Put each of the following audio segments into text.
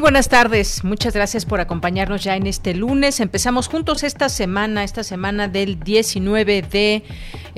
Buenas tardes, muchas gracias por acompañarnos ya en este lunes. Empezamos juntos esta semana, esta semana del 19 de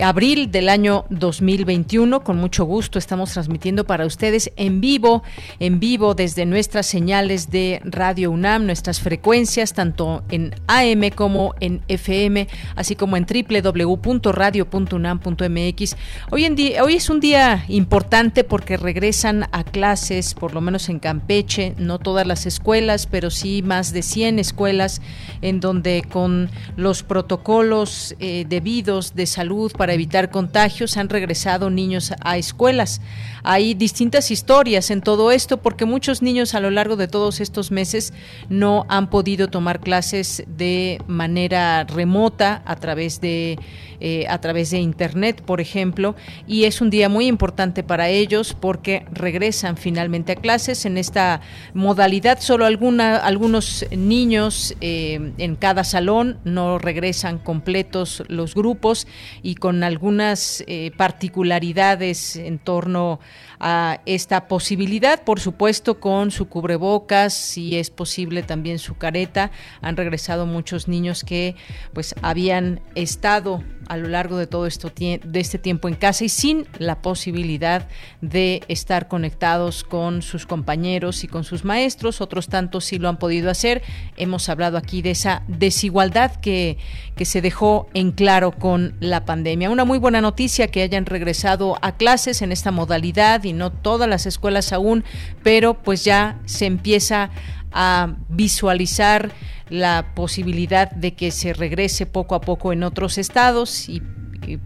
abril del año 2021. Con mucho gusto estamos transmitiendo para ustedes en vivo, en vivo desde nuestras señales de Radio UNAM, nuestras frecuencias, tanto en AM como en FM, así como en www.radio.unam.mx. Hoy, en día, hoy es un día importante porque regresan a clases, por lo menos en Campeche, no todas las escuelas, pero sí más de 100 escuelas en donde con los protocolos eh, debidos de salud para evitar contagios han regresado niños a escuelas. Hay distintas historias en todo esto porque muchos niños a lo largo de todos estos meses no han podido tomar clases de manera remota a través de eh, a través de internet, por ejemplo, y es un día muy importante para ellos porque regresan finalmente a clases en esta modalidad. Solo algunos niños eh, en cada salón no regresan completos los grupos y con algunas eh, particularidades en torno a esta posibilidad, por supuesto con su cubrebocas, si es posible también su careta. Han regresado muchos niños que pues habían estado a lo largo de todo esto de este tiempo en casa y sin la posibilidad de estar conectados con sus compañeros y con sus maestros, otros tantos sí lo han podido hacer. Hemos hablado aquí de esa desigualdad que, que se dejó en claro con la pandemia. Una muy buena noticia que hayan regresado a clases en esta modalidad y no todas las escuelas aún, pero pues ya se empieza a visualizar la posibilidad de que se regrese poco a poco en otros estados y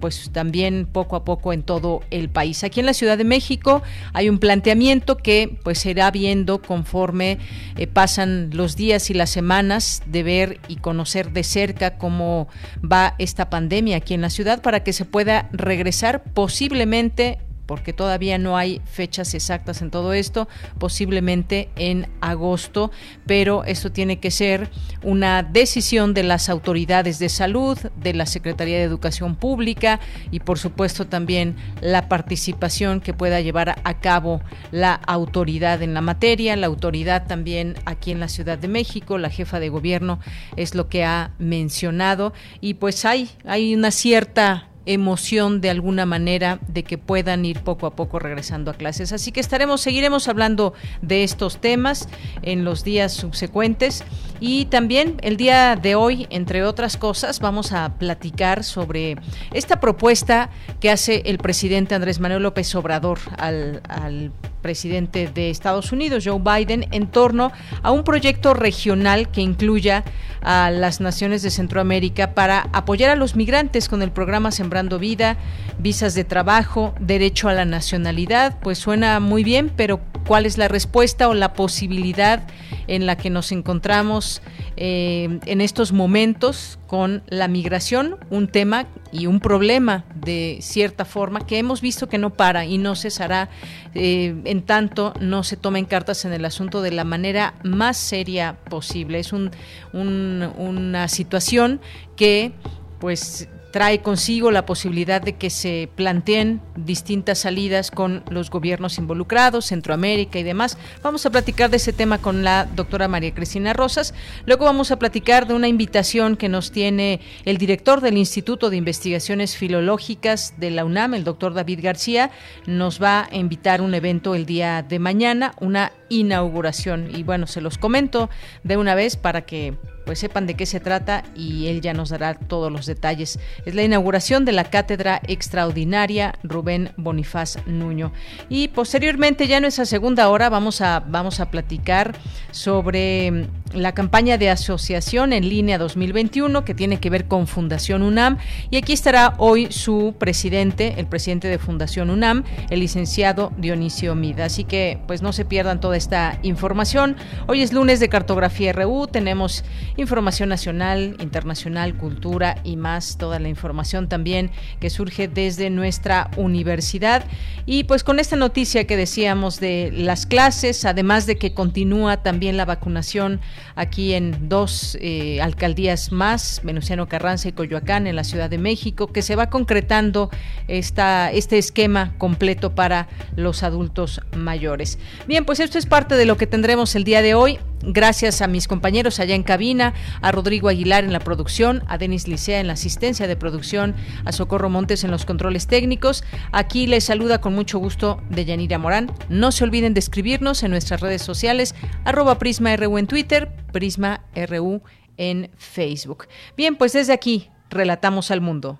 pues también poco a poco en todo el país. Aquí en la Ciudad de México hay un planteamiento que pues se irá viendo conforme eh, pasan los días y las semanas de ver y conocer de cerca cómo va esta pandemia aquí en la ciudad para que se pueda regresar posiblemente porque todavía no hay fechas exactas en todo esto, posiblemente en agosto, pero esto tiene que ser una decisión de las autoridades de salud, de la Secretaría de Educación Pública y por supuesto también la participación que pueda llevar a cabo la autoridad en la materia, la autoridad también aquí en la Ciudad de México, la jefa de gobierno es lo que ha mencionado. Y pues hay hay una cierta emoción de alguna manera de que puedan ir poco a poco regresando a clases. Así que estaremos, seguiremos hablando de estos temas en los días subsecuentes y también el día de hoy, entre otras cosas, vamos a platicar sobre esta propuesta que hace el presidente Andrés Manuel López Obrador al, al presidente de Estados Unidos, Joe Biden, en torno a un proyecto regional que incluya a las naciones de Centroamérica para apoyar a los migrantes con el programa Sembrando Vida, visas de trabajo, derecho a la nacionalidad. Pues suena muy bien, pero ¿cuál es la respuesta o la posibilidad en la que nos encontramos eh, en estos momentos con la migración? Un tema y un problema de cierta forma que hemos visto que no para y no cesará eh, en tanto no se tomen cartas en el asunto de la manera más seria posible. Es un, una situación que pues trae consigo la posibilidad de que se planteen distintas salidas con los gobiernos involucrados, Centroamérica y demás. Vamos a platicar de ese tema con la doctora María Cristina Rosas. Luego vamos a platicar de una invitación que nos tiene el director del Instituto de Investigaciones Filológicas de la UNAM, el doctor David García. Nos va a invitar un evento el día de mañana, una inauguración. Y bueno, se los comento de una vez para que pues sepan de qué se trata y él ya nos dará todos los detalles. Es la inauguración de la Cátedra Extraordinaria Rubén Bonifaz Nuño. Y posteriormente, ya en esa segunda hora, vamos a, vamos a platicar sobre la campaña de asociación en línea 2021 que tiene que ver con Fundación UNAM y aquí estará hoy su presidente, el presidente de Fundación UNAM, el licenciado Dionisio Mida. Así que pues no se pierdan toda esta información. Hoy es lunes de Cartografía RU, tenemos información nacional, internacional, cultura y más, toda la información también que surge desde nuestra universidad. Y pues con esta noticia que decíamos de las clases, además de que continúa también la vacunación aquí en dos eh, alcaldías más, Venustiano Carranza y Coyoacán, en la Ciudad de México, que se va concretando esta, este esquema completo para los adultos mayores. Bien, pues esto es parte de lo que tendremos el día de hoy. Gracias a mis compañeros allá en cabina, a Rodrigo Aguilar en la producción, a Denis Licea en la asistencia de producción, a Socorro Montes en los controles técnicos. Aquí les saluda con mucho gusto de Yanira Morán. No se olviden de escribirnos en nuestras redes sociales, arroba Prisma RU en Twitter, Prisma RU en Facebook. Bien, pues desde aquí, relatamos al mundo.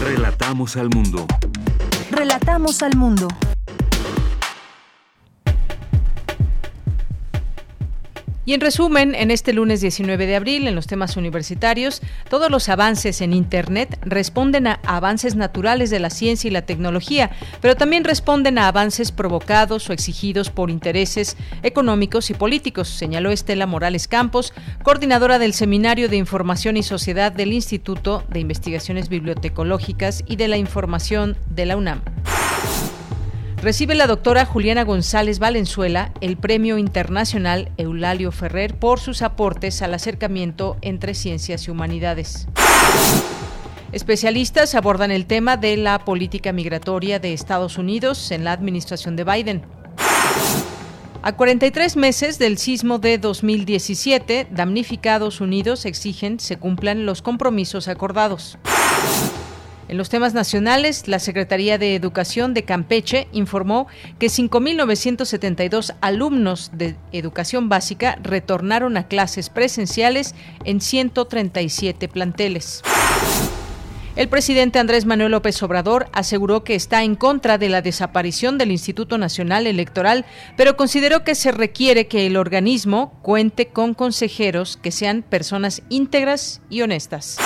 Relatamos al mundo. Relatamos al mundo. Y en resumen, en este lunes 19 de abril, en los temas universitarios, todos los avances en Internet responden a avances naturales de la ciencia y la tecnología, pero también responden a avances provocados o exigidos por intereses económicos y políticos, señaló Estela Morales Campos, coordinadora del Seminario de Información y Sociedad del Instituto de Investigaciones Bibliotecológicas y de la Información de la UNAM. Recibe la doctora Juliana González Valenzuela el Premio Internacional Eulalio Ferrer por sus aportes al acercamiento entre ciencias y humanidades. Especialistas abordan el tema de la política migratoria de Estados Unidos en la administración de Biden. A 43 meses del sismo de 2017, damnificados unidos exigen se cumplan los compromisos acordados. En los temas nacionales, la Secretaría de Educación de Campeche informó que 5.972 alumnos de educación básica retornaron a clases presenciales en 137 planteles. El presidente Andrés Manuel López Obrador aseguró que está en contra de la desaparición del Instituto Nacional Electoral, pero consideró que se requiere que el organismo cuente con consejeros que sean personas íntegras y honestas.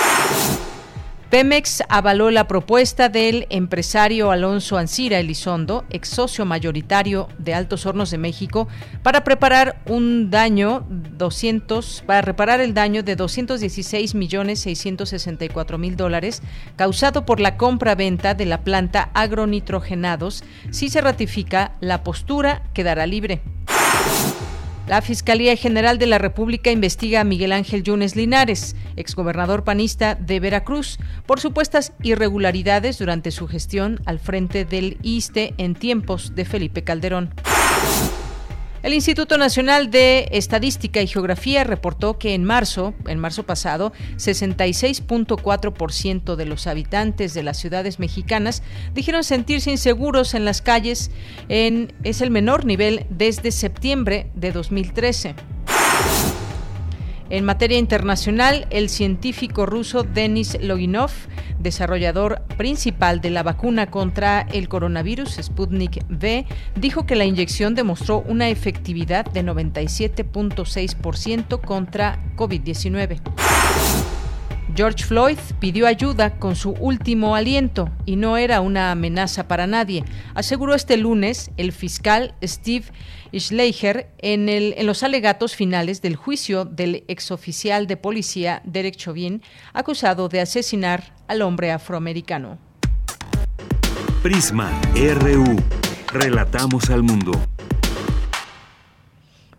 Pemex avaló la propuesta del empresario Alonso Ancira Elizondo, ex socio mayoritario de Altos Hornos de México, para preparar un daño 200 para reparar el daño de 216 millones 664 mil dólares causado por la compra-venta de la planta agronitrogenados. Si se ratifica, la postura quedará libre. La Fiscalía General de la República investiga a Miguel Ángel Yunes Linares, exgobernador panista de Veracruz, por supuestas irregularidades durante su gestión al frente del ISTE en tiempos de Felipe Calderón. El Instituto Nacional de Estadística y Geografía reportó que en marzo, en marzo pasado, 66.4% de los habitantes de las ciudades mexicanas dijeron sentirse inseguros en las calles, en, es el menor nivel desde septiembre de 2013. En materia internacional, el científico ruso Denis Loginov, desarrollador principal de la vacuna contra el coronavirus Sputnik V, dijo que la inyección demostró una efectividad de 97.6% contra COVID-19. George Floyd pidió ayuda con su último aliento y no era una amenaza para nadie, aseguró este lunes el fiscal Steve Schleicher en, en los alegatos finales del juicio del exoficial de policía Derek Chauvin, acusado de asesinar al hombre afroamericano. Prisma RU. Relatamos al mundo.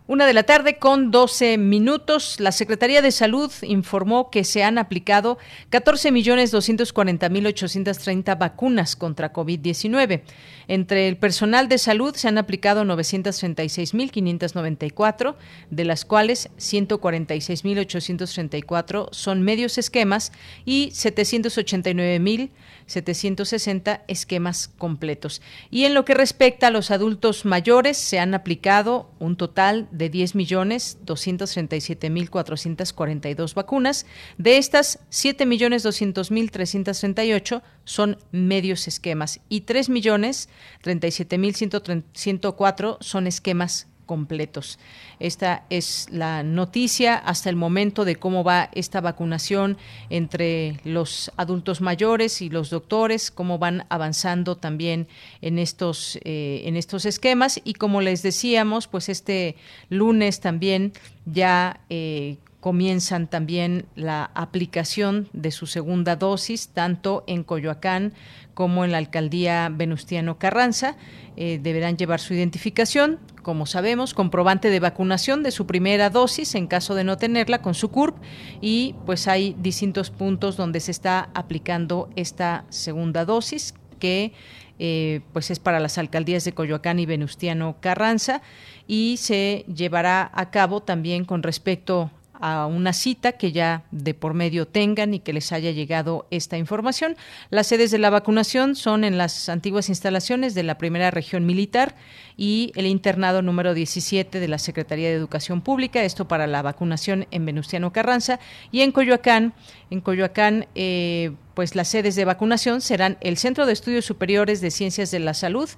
Una de la tarde con 12 minutos. La Secretaría de Salud informó que se han aplicado 14.240.830 vacunas contra COVID-19. Entre el personal de salud se han aplicado 936.594, de las cuales 146.834 son medios esquemas y 789.000 760 esquemas completos. Y en lo que respecta a los adultos mayores, se han aplicado un total de 10.237.442 vacunas. De estas, 7.200.338 son medios esquemas y 3.037.104 son esquemas completos. Esta es la noticia hasta el momento de cómo va esta vacunación entre los adultos mayores y los doctores, cómo van avanzando también en estos, eh, en estos esquemas. Y como les decíamos, pues este lunes también ya eh, comienzan también la aplicación de su segunda dosis, tanto en Coyoacán como en la alcaldía Venustiano Carranza. Eh, deberán llevar su identificación, como sabemos, comprobante de vacunación de su primera dosis en caso de no tenerla con su CURP. Y pues hay distintos puntos donde se está aplicando esta segunda dosis que eh, pues es para las alcaldías de Coyoacán y Venustiano Carranza. Y se llevará a cabo también con respecto a una cita que ya de por medio tengan y que les haya llegado esta información. Las sedes de la vacunación son en las antiguas instalaciones de la primera región militar y el internado número 17 de la Secretaría de Educación Pública, esto para la vacunación en Venustiano Carranza y en Coyoacán. En Coyoacán, eh, pues las sedes de vacunación serán el Centro de Estudios Superiores de Ciencias de la Salud,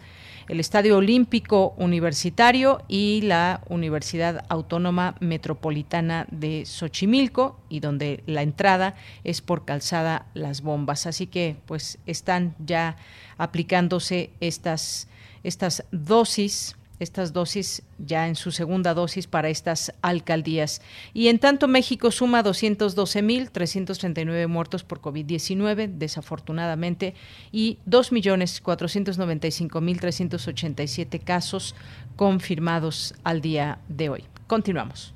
el Estadio Olímpico Universitario y la Universidad Autónoma Metropolitana de Xochimilco y donde la entrada es por calzada Las Bombas. Así que pues están ya aplicándose estas, estas dosis estas dosis ya en su segunda dosis para estas alcaldías. Y en tanto México suma 212.339 muertos por COVID-19, desafortunadamente, y 2.495.387 casos confirmados al día de hoy. Continuamos.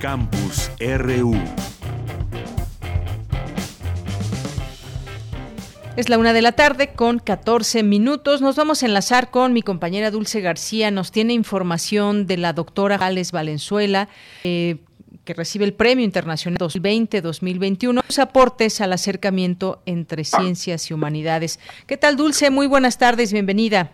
Campus RU. Es la una de la tarde con 14 minutos. Nos vamos a enlazar con mi compañera Dulce García. Nos tiene información de la doctora Gales Valenzuela. Eh, que recibe el Premio Internacional 2020-2021, sus aportes al acercamiento entre ciencias y humanidades. ¿Qué tal, Dulce? Muy buenas tardes, bienvenida.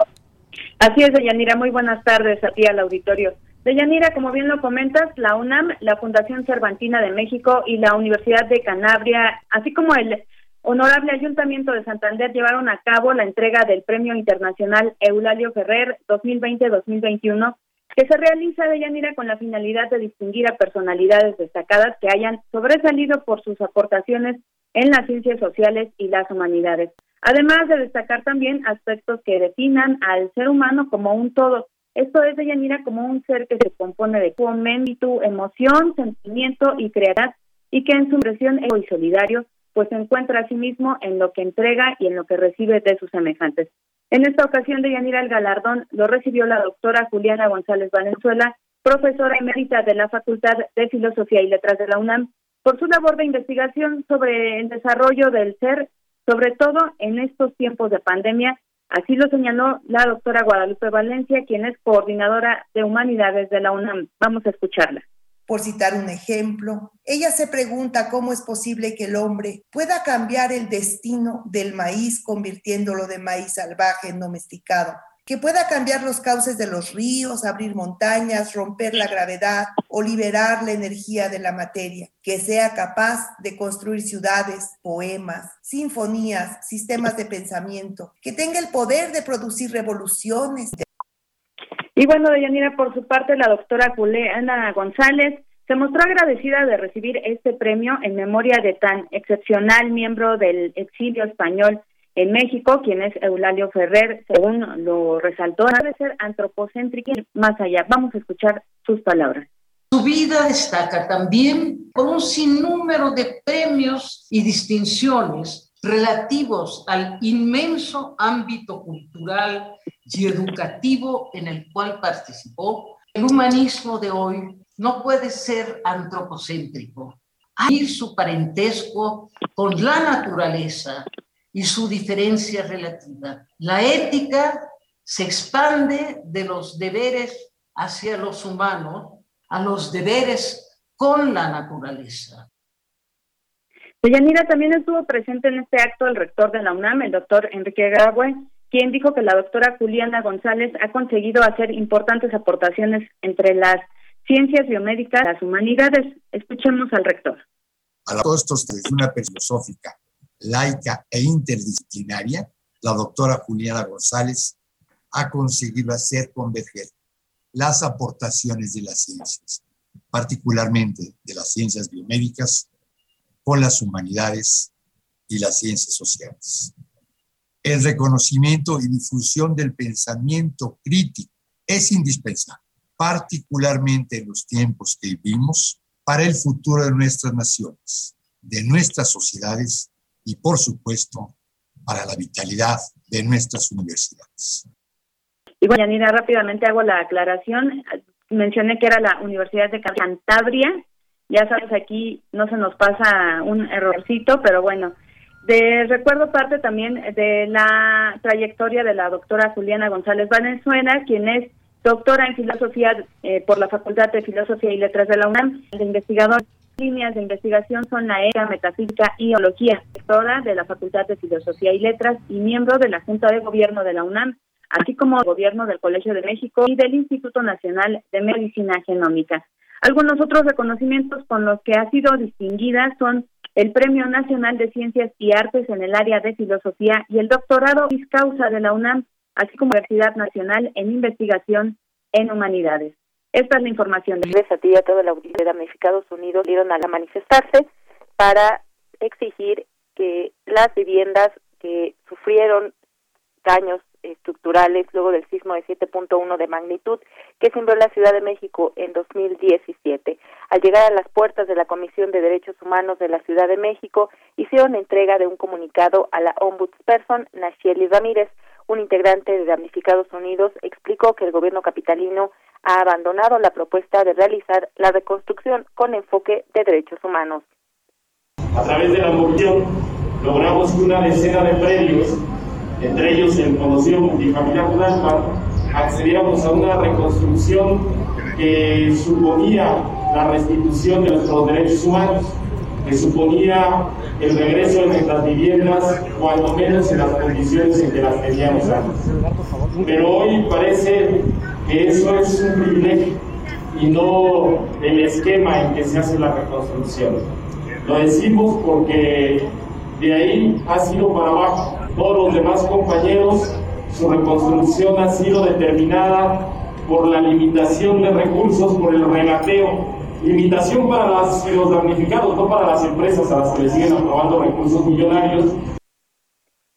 Así es, Deyanira, muy buenas tardes a ti al auditorio. Deyanira, como bien lo comentas, la UNAM, la Fundación Cervantina de México y la Universidad de Canabria, así como el Honorable Ayuntamiento de Santander llevaron a cabo la entrega del Premio Internacional Eulalio Ferrer 2020-2021, que se realiza de Yanira con la finalidad de distinguir a personalidades destacadas que hayan sobresalido por sus aportaciones en las ciencias sociales y las humanidades, además de destacar también aspectos que definan al ser humano como un todo. Esto es de Yanira como un ser que se compone de tu emoción, sentimiento y creatividad y que en su expresión y solidario pues se encuentra a sí mismo en lo que entrega y en lo que recibe de sus semejantes. En esta ocasión de Yanira el galardón lo recibió la doctora Juliana González Valenzuela, profesora emérita de la Facultad de Filosofía y Letras de la UNAM, por su labor de investigación sobre el desarrollo del ser, sobre todo en estos tiempos de pandemia. Así lo señaló la doctora Guadalupe Valencia, quien es coordinadora de humanidades de la UNAM. Vamos a escucharla por citar un ejemplo. Ella se pregunta cómo es posible que el hombre pueda cambiar el destino del maíz convirtiéndolo de maíz salvaje en domesticado, que pueda cambiar los cauces de los ríos, abrir montañas, romper la gravedad o liberar la energía de la materia, que sea capaz de construir ciudades, poemas, sinfonías, sistemas de pensamiento, que tenga el poder de producir revoluciones, y bueno, Deyanira, por su parte, la doctora Juliana González se mostró agradecida de recibir este premio en memoria de tan excepcional miembro del exilio español en México, quien es Eulalio Ferrer, según lo resaltó, de ser antropocéntrica más allá. Vamos a escuchar sus palabras. Su vida destaca también por un sinnúmero de premios y distinciones relativos al inmenso ámbito cultural y educativo en el cual participó, el humanismo de hoy no puede ser antropocéntrico. Hay su parentesco con la naturaleza y su diferencia relativa. La ética se expande de los deberes hacia los humanos a los deberes con la naturaleza. Deyanira también estuvo presente en este acto el rector de la UNAM, el doctor Enrique Graue, quien dijo que la doctora Juliana González ha conseguido hacer importantes aportaciones entre las ciencias biomédicas y las humanidades. Escuchemos al rector. A todos estos desde una filosófica, laica e interdisciplinaria, la doctora Juliana González ha conseguido hacer converger las aportaciones de las ciencias, particularmente de las ciencias biomédicas, con las humanidades y las ciencias sociales. El reconocimiento y difusión del pensamiento crítico es indispensable, particularmente en los tiempos que vivimos, para el futuro de nuestras naciones, de nuestras sociedades y, por supuesto, para la vitalidad de nuestras universidades. Y bueno, Yanira, rápidamente hago la aclaración. Mencioné que era la Universidad de Cantabria. Ya sabes, aquí no se nos pasa un errorcito, pero bueno. De recuerdo parte también de la trayectoria de la doctora Juliana González Valenzuela, quien es doctora en filosofía eh, por la Facultad de Filosofía y Letras de la UNAM, de líneas de investigación son la ERA, Metafísica y Teología, doctora de la Facultad de Filosofía y Letras y miembro de la Junta de Gobierno de la UNAM, así como gobierno del Colegio de México y del Instituto Nacional de Medicina Genómica. Algunos otros reconocimientos con los que ha sido distinguida son el Premio Nacional de Ciencias y Artes en el área de filosofía y el doctorado Vis Causa de la UNAM, así como Universidad Nacional en Investigación en Humanidades. Esta es la información. A ti la audiencia de damnificados unidos dieron a la manifestarse para exigir que las viviendas que sufrieron daños estructurales luego del sismo de 7.1 de magnitud que sembró la Ciudad de México en 2017. Al llegar a las puertas de la Comisión de Derechos Humanos de la Ciudad de México, hicieron entrega de un comunicado a la ombudsperson Nacheli Ramírez. Un integrante de Damnificados Unidos explicó que el gobierno capitalino ha abandonado la propuesta de realizar la reconstrucción con enfoque de derechos humanos. A través de la logramos una decena de predios, entre ellos el conocido multifamiliar Tunalpa, accediéramos a una reconstrucción que suponía la restitución de nuestros derechos humanos, que suponía el regreso de nuestras viviendas, cuando menos en las condiciones en que las teníamos antes. Pero hoy parece que eso es un privilegio y no el esquema en que se hace la reconstrucción. Lo decimos porque de ahí ha sido para abajo. Todos los demás compañeros, su reconstrucción ha sido determinada por la limitación de recursos, por el regateo. Limitación para los damnificados, no para las empresas a las que le siguen aprobando recursos millonarios.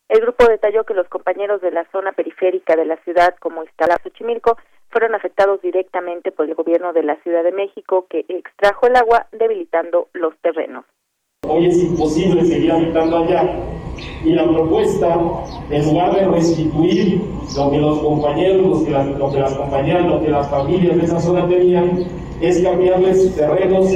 El grupo detalló que los compañeros de la zona periférica de la ciudad, como Iztala Xochimilco, fueron afectados directamente por el gobierno de la Ciudad de México que extrajo el agua debilitando los terrenos. Hoy es imposible seguir habitando allá. Y la propuesta, en lugar de restituir lo que los compañeros, lo que las, lo compañeras, lo que las familias de esa zona tenían, es cambiarles terrenos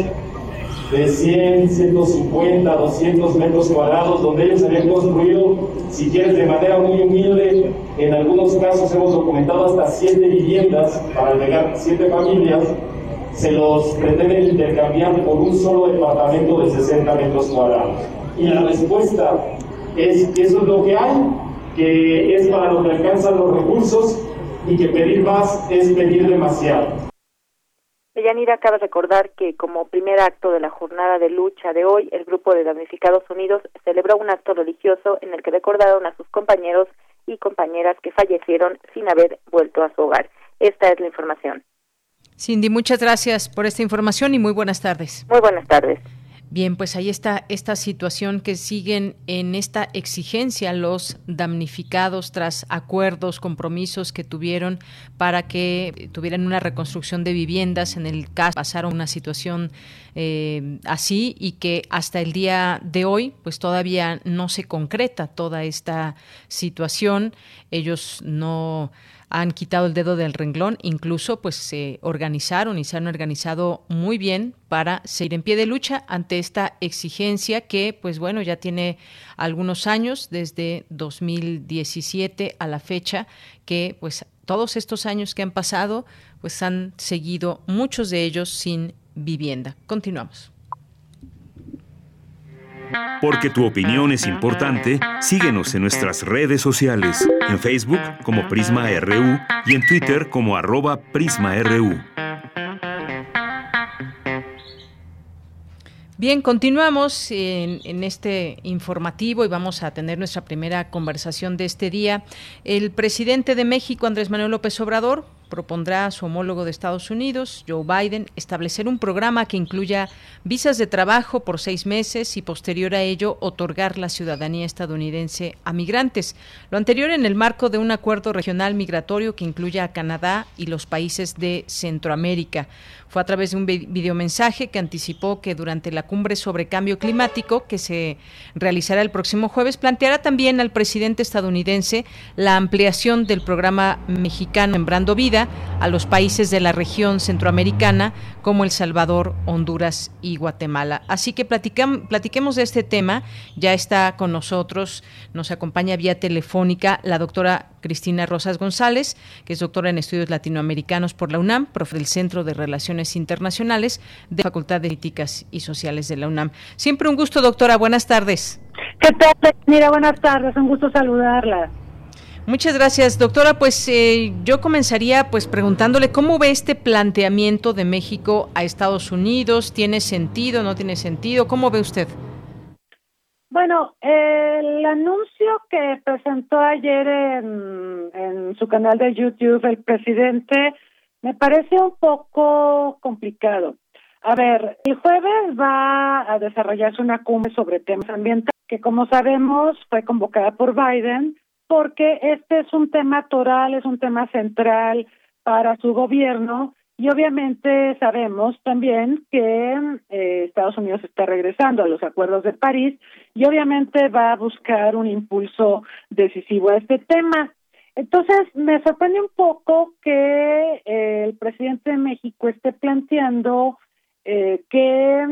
de 100, 150, 200 metros cuadrados, donde ellos habían construido, si quieres, de manera muy humilde, en algunos casos hemos documentado hasta 7 viviendas para albergar 7 familias, se los pretenden intercambiar por un solo departamento de 60 metros cuadrados. Y la respuesta es que eso es lo que hay, que es para lo que alcanzan los recursos y que pedir más es pedir demasiado. Deyanira cabe recordar que como primer acto de la jornada de lucha de hoy, el grupo de damnificados unidos celebró un acto religioso en el que recordaron a sus compañeros y compañeras que fallecieron sin haber vuelto a su hogar. Esta es la información. Cindy, muchas gracias por esta información y muy buenas tardes. Muy buenas tardes. Bien, pues ahí está esta situación que siguen en esta exigencia los damnificados tras acuerdos, compromisos que tuvieron para que tuvieran una reconstrucción de viviendas. En el caso pasaron una situación eh, así y que hasta el día de hoy, pues todavía no se concreta toda esta situación. Ellos no han quitado el dedo del renglón, incluso pues se organizaron y se han organizado muy bien para seguir en pie de lucha ante esta exigencia que pues bueno ya tiene algunos años desde 2017 a la fecha que pues todos estos años que han pasado pues han seguido muchos de ellos sin vivienda. Continuamos. Porque tu opinión es importante, síguenos en nuestras redes sociales, en Facebook como Prisma RU y en Twitter como arroba PrismaRU. Bien, continuamos en, en, este informativo y vamos a tener nuestra primera conversación de este día. El presidente de México, Andrés Manuel López Obrador, propondrá a su homólogo de Estados Unidos, Joe Biden, establecer un programa que incluya visas de trabajo por seis meses y posterior a ello otorgar la ciudadanía estadounidense a migrantes. Lo anterior en el marco de un acuerdo regional migratorio que incluya a Canadá y los países de Centroamérica. Fue a través de un videomensaje que anticipó que durante la cumbre sobre cambio climático que se realizará el próximo jueves planteará también al presidente estadounidense la ampliación del programa mexicano Sembrando Vida a los países de la región centroamericana como El Salvador, Honduras y Guatemala. Así que platiquemos de este tema. Ya está con nosotros, nos acompaña vía telefónica la doctora Cristina Rosas González, que es doctora en estudios latinoamericanos por la UNAM, profe del Centro de Relaciones Internacionales de la Facultad de Políticas y Sociales de la UNAM. Siempre un gusto, doctora. Buenas tardes. ¿Qué tal, Mira, buenas tardes. Un gusto saludarla. Muchas gracias, doctora. Pues eh, yo comenzaría pues preguntándole cómo ve este planteamiento de México a Estados Unidos. ¿Tiene sentido? ¿No tiene sentido? ¿Cómo ve usted? Bueno, el anuncio que presentó ayer en, su canal de YouTube el presidente me parece un poco complicado. A ver, el jueves va a desarrollarse una cumbre sobre temas ambientales que como sabemos fue convocada por Biden porque este es un tema toral, es un tema central para su gobierno y obviamente sabemos también que eh, Estados Unidos está regresando a los acuerdos de París y obviamente va a buscar un impulso decisivo a este tema. Entonces, me sorprende un poco que eh, el presidente de México esté planteando eh, que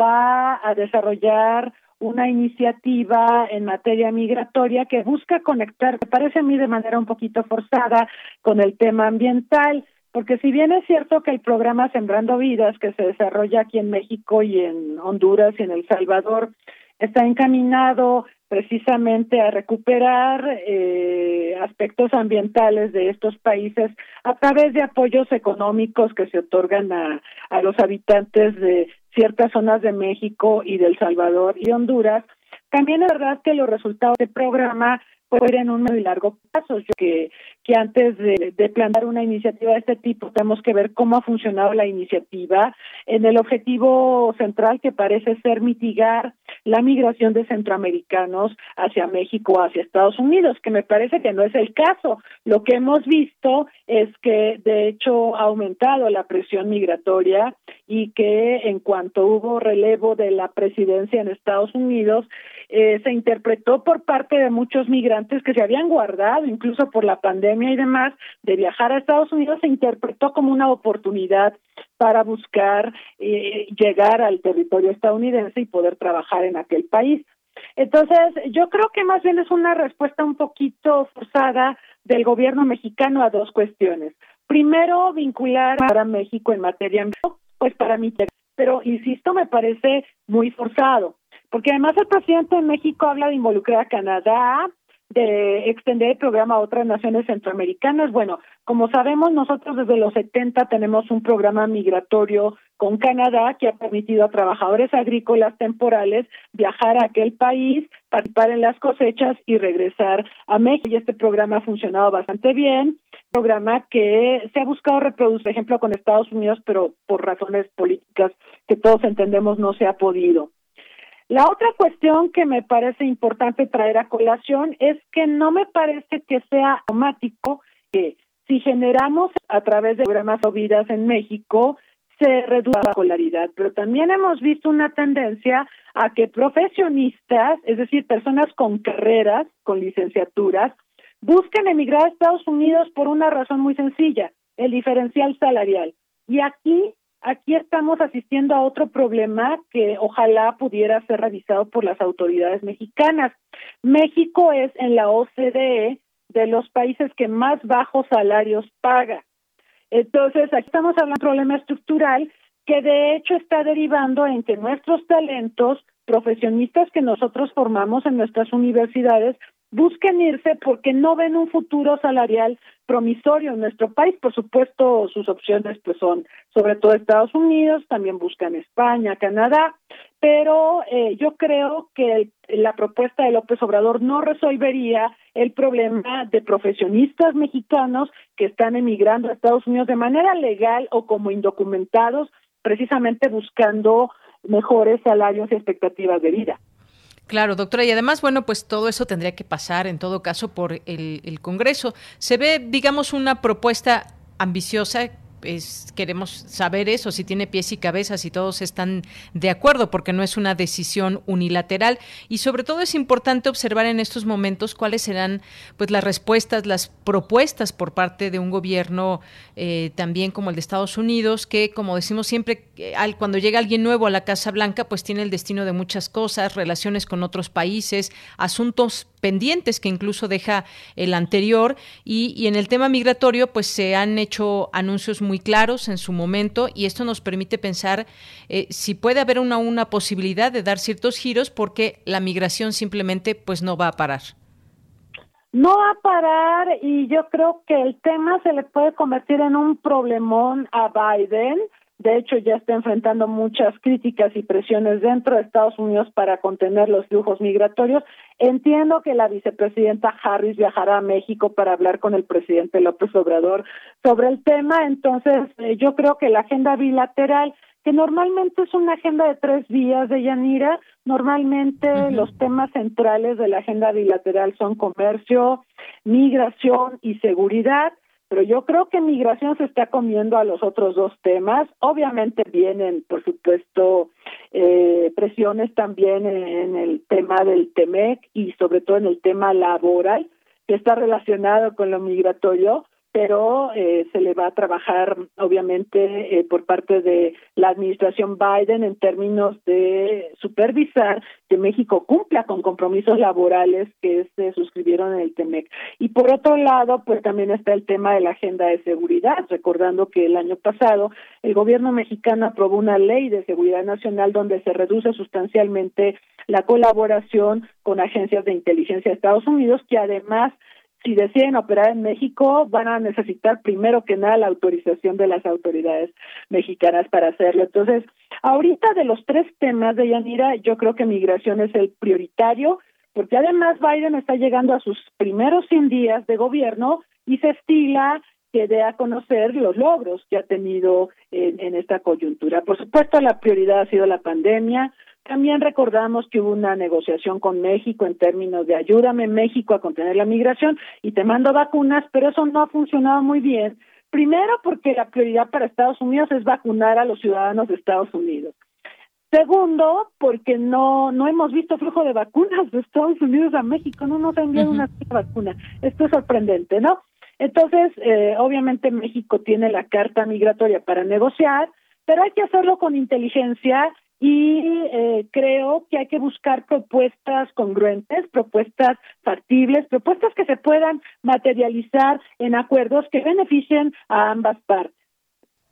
va a desarrollar una iniciativa en materia migratoria que busca conectar, me parece a mí de manera un poquito forzada, con el tema ambiental. Porque si bien es cierto que el programa Sembrando Vidas, que se desarrolla aquí en México y en Honduras y en El Salvador, está encaminado precisamente a recuperar eh, aspectos ambientales de estos países a través de apoyos económicos que se otorgan a, a los habitantes de ciertas zonas de México y del Salvador y Honduras. También es verdad que los resultados del programa pueden un medio y largo plazo. Yo que, que antes de, de plantear una iniciativa de este tipo tenemos que ver cómo ha funcionado la iniciativa en el objetivo central que parece ser mitigar la migración de centroamericanos hacia México, hacia Estados Unidos, que me parece que no es el caso. Lo que hemos visto es que de hecho ha aumentado la presión migratoria y que en cuanto hubo relevo de la presidencia en Estados Unidos, eh, se interpretó por parte de muchos migrantes que se habían guardado, incluso por la pandemia y demás, de viajar a Estados Unidos, se interpretó como una oportunidad para buscar eh, llegar al territorio estadounidense y poder trabajar en aquel país. Entonces, yo creo que más bien es una respuesta un poquito forzada del gobierno mexicano a dos cuestiones. Primero, vincular a México en materia, pues para mí, pero insisto, me parece muy forzado porque además el presidente de México habla de involucrar a Canadá, de extender el programa a otras naciones centroamericanas. Bueno, como sabemos, nosotros desde los 70 tenemos un programa migratorio con Canadá que ha permitido a trabajadores agrícolas temporales viajar a aquel país, participar en las cosechas y regresar a México. Y este programa ha funcionado bastante bien. Programa que se ha buscado reproducir, por ejemplo, con Estados Unidos, pero por razones políticas que todos entendemos no se ha podido. La otra cuestión que me parece importante traer a colación es que no me parece que sea automático que si generamos a través de programas o vidas en México, se reduzca la escolaridad, pero también hemos visto una tendencia a que profesionistas, es decir, personas con carreras, con licenciaturas, busquen emigrar a Estados Unidos por una razón muy sencilla, el diferencial salarial. Y aquí aquí estamos asistiendo a otro problema que ojalá pudiera ser revisado por las autoridades mexicanas. México es en la OCDE de los países que más bajos salarios paga. Entonces, aquí estamos hablando de un problema estructural que de hecho está derivando en que nuestros talentos, profesionistas que nosotros formamos en nuestras universidades, busquen irse porque no ven un futuro salarial promisorio en nuestro país. Por supuesto, sus opciones pues son sobre todo Estados Unidos, también buscan España, Canadá, pero eh, yo creo que la propuesta de López Obrador no resolvería el problema de profesionistas mexicanos que están emigrando a Estados Unidos de manera legal o como indocumentados, precisamente buscando mejores salarios y expectativas de vida. Claro, doctora, y además, bueno, pues todo eso tendría que pasar en todo caso por el, el Congreso. Se ve, digamos, una propuesta ambiciosa queremos saber eso, si tiene pies y cabezas, si todos están de acuerdo, porque no es una decisión unilateral. Y sobre todo es importante observar en estos momentos cuáles serán pues las respuestas, las propuestas por parte de un gobierno eh, también como el de Estados Unidos, que como decimos siempre, al, cuando llega alguien nuevo a la Casa Blanca, pues tiene el destino de muchas cosas, relaciones con otros países, asuntos pendientes que incluso deja el anterior y, y, en el tema migratorio pues se han hecho anuncios muy claros en su momento y esto nos permite pensar eh, si puede haber una, una posibilidad de dar ciertos giros porque la migración simplemente pues no va a parar. No va a parar y yo creo que el tema se le puede convertir en un problemón a Biden de hecho, ya está enfrentando muchas críticas y presiones dentro de Estados Unidos para contener los flujos migratorios. Entiendo que la vicepresidenta Harris viajará a México para hablar con el presidente López Obrador sobre el tema. Entonces, eh, yo creo que la agenda bilateral que normalmente es una agenda de tres días de Yanira. Normalmente los temas centrales de la agenda bilateral son comercio, migración y seguridad pero yo creo que migración se está comiendo a los otros dos temas. Obviamente vienen, por supuesto, eh, presiones también en el tema del TEMEC y sobre todo en el tema laboral, que está relacionado con lo migratorio, pero eh, se le va a trabajar obviamente eh, por parte de la administración Biden en términos de supervisar que México cumpla con compromisos laborales que se suscribieron en el TEMEC. Y por otro lado, pues también está el tema de la agenda de seguridad, recordando que el año pasado el gobierno mexicano aprobó una ley de seguridad nacional donde se reduce sustancialmente la colaboración con agencias de inteligencia de Estados Unidos que además si deciden operar en México, van a necesitar primero que nada la autorización de las autoridades mexicanas para hacerlo. Entonces, ahorita de los tres temas de Yanira, yo creo que migración es el prioritario, porque además Biden está llegando a sus primeros 100 días de gobierno y se estila que dé a conocer los logros que ha tenido en, en esta coyuntura. Por supuesto, la prioridad ha sido la pandemia, también recordamos que hubo una negociación con México en términos de ayúdame México a contener la migración y te mando vacunas, pero eso no ha funcionado muy bien. Primero porque la prioridad para Estados Unidos es vacunar a los ciudadanos de Estados Unidos. Segundo, porque no no hemos visto flujo de vacunas de Estados Unidos a México, no nos ha enviado una vacuna. Esto es sorprendente, ¿no? Entonces, eh, obviamente México tiene la carta migratoria para negociar, pero hay que hacerlo con inteligencia y eh, creo que hay que buscar propuestas congruentes, propuestas factibles, propuestas que se puedan materializar en acuerdos que beneficien a ambas partes.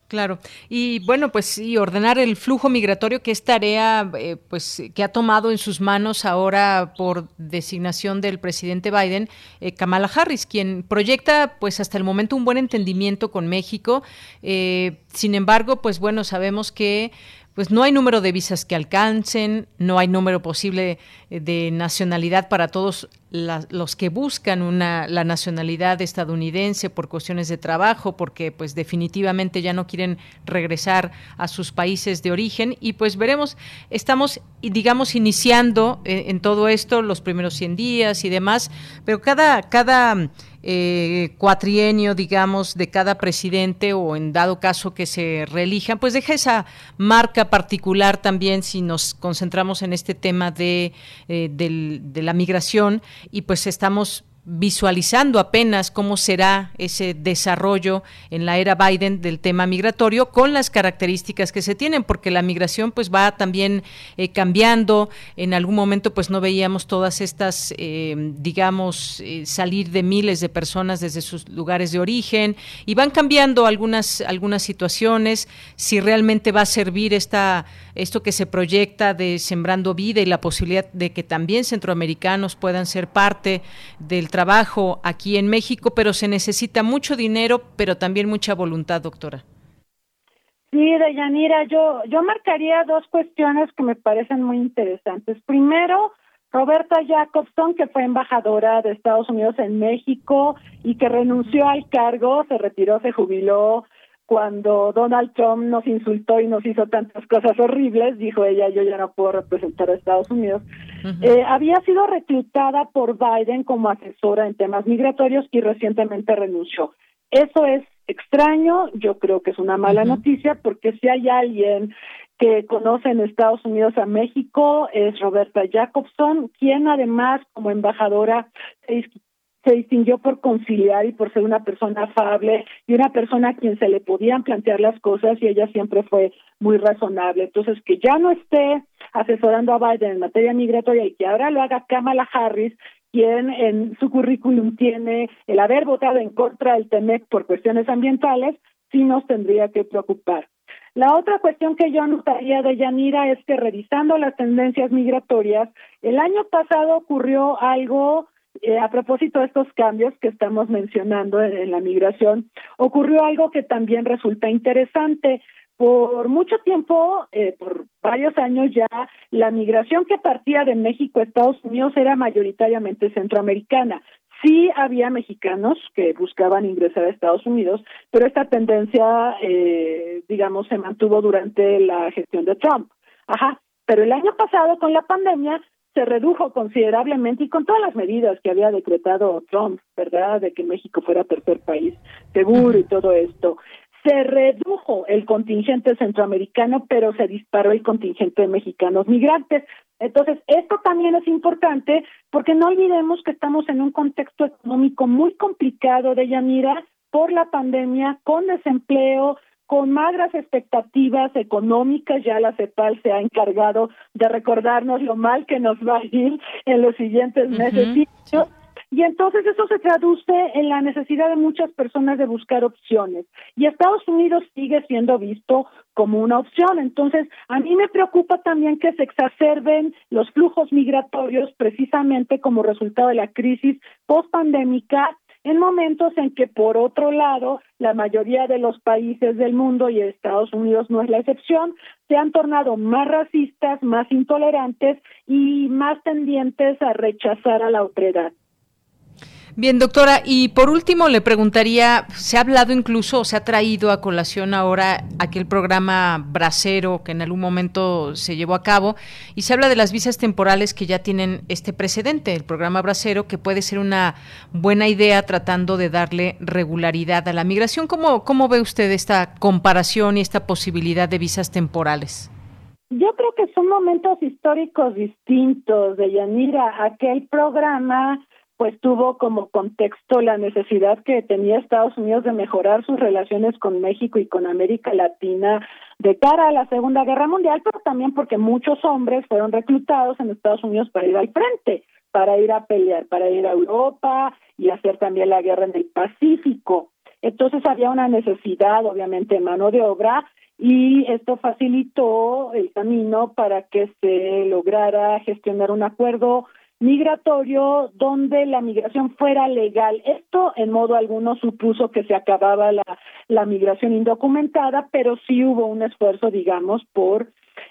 Claro, y bueno, pues sí, ordenar el flujo migratorio, que es tarea eh, pues, que ha tomado en sus manos ahora por designación del presidente Biden, eh, Kamala Harris, quien proyecta pues hasta el momento un buen entendimiento con México. sin embargo, pues bueno, sabemos que pues no hay número de visas que alcancen, no hay número posible eh, de nacionalidad para todos los que buscan una, la nacionalidad estadounidense por cuestiones de trabajo, porque pues definitivamente ya no quieren regresar a sus países de origen. Y pues veremos, estamos digamos iniciando eh, en todo esto los primeros 100 días y demás, pero cada, cada eh, cuatrienio, digamos, de cada presidente o en dado caso que se reelija, pues deja esa marca particular también si nos concentramos en este tema de, eh, de la migración y pues estamos visualizando apenas cómo será ese desarrollo en la era Biden del tema migratorio con las características que se tienen, porque la migración pues va también eh, cambiando. En algún momento pues no veíamos todas estas, eh, digamos, eh, salir de miles de personas desde sus lugares de origen y van cambiando algunas algunas situaciones. Si realmente va a servir esta esto que se proyecta de sembrando vida y la posibilidad de que también centroamericanos puedan ser parte del trabajo aquí en México, pero se necesita mucho dinero, pero también mucha voluntad, doctora. Sí, Deyanira, yo, yo marcaría dos cuestiones que me parecen muy interesantes. Primero, Roberta Jacobson, que fue embajadora de Estados Unidos en México y que renunció al cargo, se retiró, se jubiló cuando Donald Trump nos insultó y nos hizo tantas cosas horribles, dijo ella, yo ya no puedo representar a Estados Unidos, eh, había sido reclutada por Biden como asesora en temas migratorios y recientemente renunció. Eso es extraño, yo creo que es una mala noticia porque si hay alguien que conoce en Estados Unidos a México es Roberta Jacobson, quien además como embajadora se distinguió por conciliar y por ser una persona afable y una persona a quien se le podían plantear las cosas y ella siempre fue muy razonable. Entonces, que ya no esté asesorando a Biden en materia migratoria y que ahora lo haga Kamala Harris, quien en su currículum tiene el haber votado en contra del TEMEC por cuestiones ambientales, sí nos tendría que preocupar. La otra cuestión que yo notaría de Yanira es que revisando las tendencias migratorias, el año pasado ocurrió algo eh, a propósito de estos cambios que estamos mencionando en, la migración, ocurrió algo que también resulta interesante. Por mucho tiempo, eh, por varios años ya, la migración que partía de México a Estados Unidos era mayoritariamente centroamericana. Sí había mexicanos que buscaban ingresar a Estados Unidos, pero esta tendencia, eh, digamos, se mantuvo durante la gestión de Trump. Ajá. Pero el año pasado, con la pandemia, se redujo considerablemente y con todas las medidas que había decretado Trump, ¿verdad? De que México fuera tercer país seguro y todo esto. Se redujo el contingente centroamericano, pero se disparó el contingente de mexicanos migrantes. Entonces, esto también es importante porque no olvidemos que estamos en un contexto económico muy complicado de Yanira por la pandemia, con desempleo, con magras expectativas económicas, ya la CEPAL se ha encargado de recordarnos lo mal que nos va a ir en los siguientes meses. Y entonces eso se traduce en la necesidad de muchas personas de buscar opciones. Y Estados Unidos sigue siendo visto como una opción. Entonces, a mí me preocupa también que se exacerben los flujos migratorios precisamente como resultado de la crisis post-pandémica en momentos en que, por otro lado, la mayoría de los países del mundo, y Estados Unidos no es la excepción, se han tornado más racistas, más intolerantes y más tendientes a rechazar a la otredad. Bien, doctora, y por último le preguntaría, se ha hablado incluso, se ha traído a colación ahora aquel programa Bracero que en algún momento se llevó a cabo, y se habla de las visas temporales que ya tienen este precedente, el programa Bracero, que puede ser una buena idea tratando de darle regularidad a la migración. ¿Cómo, cómo ve usted esta comparación y esta posibilidad de visas temporales? Yo creo que son momentos históricos distintos, de Yanira. Aquel programa pues tuvo como contexto la necesidad que tenía Estados Unidos de mejorar sus relaciones con México y con América Latina de cara a la Segunda Guerra Mundial, pero también porque muchos hombres fueron reclutados en Estados Unidos para ir al frente, para ir a pelear, para ir a Europa y hacer también la guerra en el Pacífico. Entonces había una necesidad, obviamente, de mano de obra y esto facilitó el camino para que se lograra gestionar un acuerdo migratorio donde la migración fuera legal. Esto en modo alguno supuso que se acababa la, la migración indocumentada, pero sí hubo un esfuerzo, digamos, por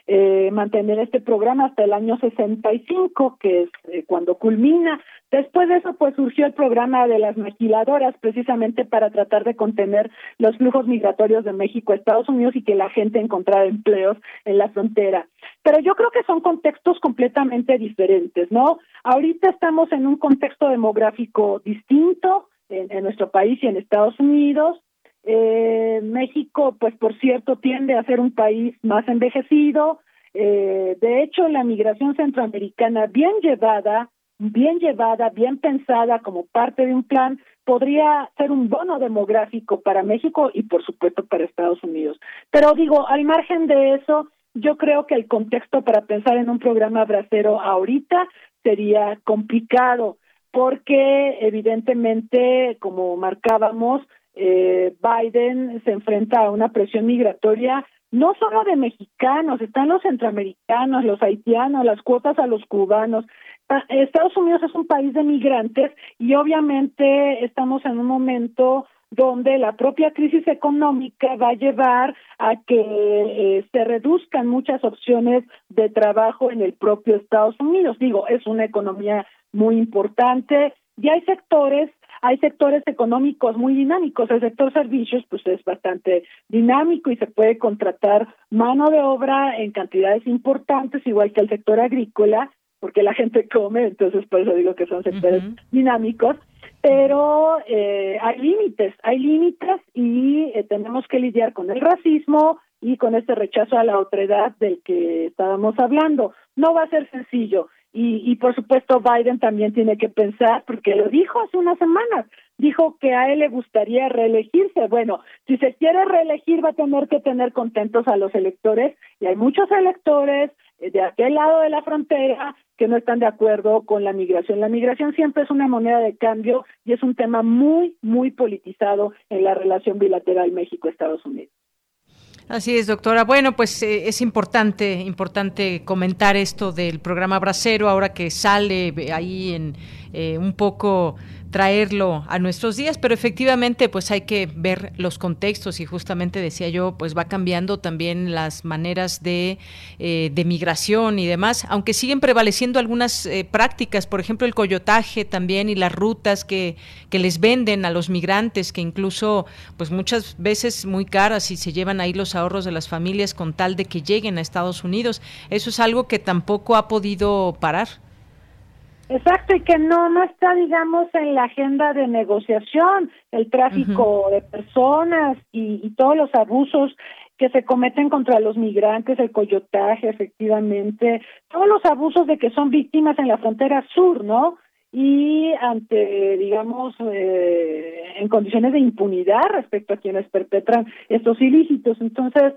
eh, mantener este programa hasta el año 65, que es eh, cuando culmina. Después de eso, pues surgió el programa de las maquiladoras, precisamente para tratar de contener los flujos migratorios de México a Estados Unidos y que la gente encontrara empleos en la frontera. Pero yo creo que son contextos completamente diferentes, ¿no? Ahorita estamos en un contexto demográfico distinto en nuestro país y en Estados Unidos eh, México, pues por cierto, tiende a ser un país más envejecido. Eh, de hecho, la migración centroamericana bien llevada, bien llevada, bien pensada como parte de un plan, podría ser un bono demográfico para México y por supuesto para Estados Unidos. Pero digo, al margen de eso, yo creo que el contexto para pensar en un programa bracero ahorita sería complicado porque evidentemente, como marcábamos, eh, Biden se enfrenta a una presión migratoria no solo de mexicanos, están los centroamericanos, los haitianos, las cuotas a los cubanos. Ah, Estados Unidos es un país de migrantes y obviamente estamos en un momento donde la propia crisis económica va a llevar a que eh, se reduzcan muchas opciones de trabajo en el propio Estados Unidos. Digo, es una economía muy importante y hay sectores hay sectores económicos muy dinámicos. El sector servicios, pues es bastante dinámico y se puede contratar mano de obra en cantidades importantes, igual que el sector agrícola, porque la gente come, entonces por eso digo que son sectores dinámicos. Pero eh, hay límites, hay límites y eh, tenemos que lidiar con el racismo y con este rechazo a la otredad del que estábamos hablando. No va a ser sencillo y, y por supuesto Biden también tiene que pensar, porque lo dijo hace unas semanas, dijo que a él le gustaría reelegirse. Bueno, si se quiere reelegir va a tener que tener contentos a los electores y hay muchos electores eh, de aquel lado de la frontera que no están de acuerdo con la migración. La migración siempre es una moneda de cambio y es un tema muy, muy politizado en la relación bilateral México-Estados Unidos. Así es, doctora. Bueno, pues eh, es importante, importante comentar esto del programa Bracero, ahora que sale ahí en eh, un poco traerlo a nuestros días, pero efectivamente pues hay que ver los contextos y justamente decía yo pues va cambiando también las maneras de, eh, de migración y demás, aunque siguen prevaleciendo algunas eh, prácticas, por ejemplo el coyotaje también y las rutas que, que les venden a los migrantes, que incluso pues muchas veces muy caras y se llevan ahí los ahorros de las familias con tal de que lleguen a Estados Unidos. Eso es algo que tampoco ha podido parar. Exacto, y que no, no está, digamos, en la agenda de negociación, el tráfico de personas y, y todos los abusos que se cometen contra los migrantes, el coyotaje, efectivamente, todos los abusos de que son víctimas en la frontera sur, ¿no? Y ante, digamos, eh, en condiciones de impunidad respecto a quienes perpetran estos ilícitos. Entonces,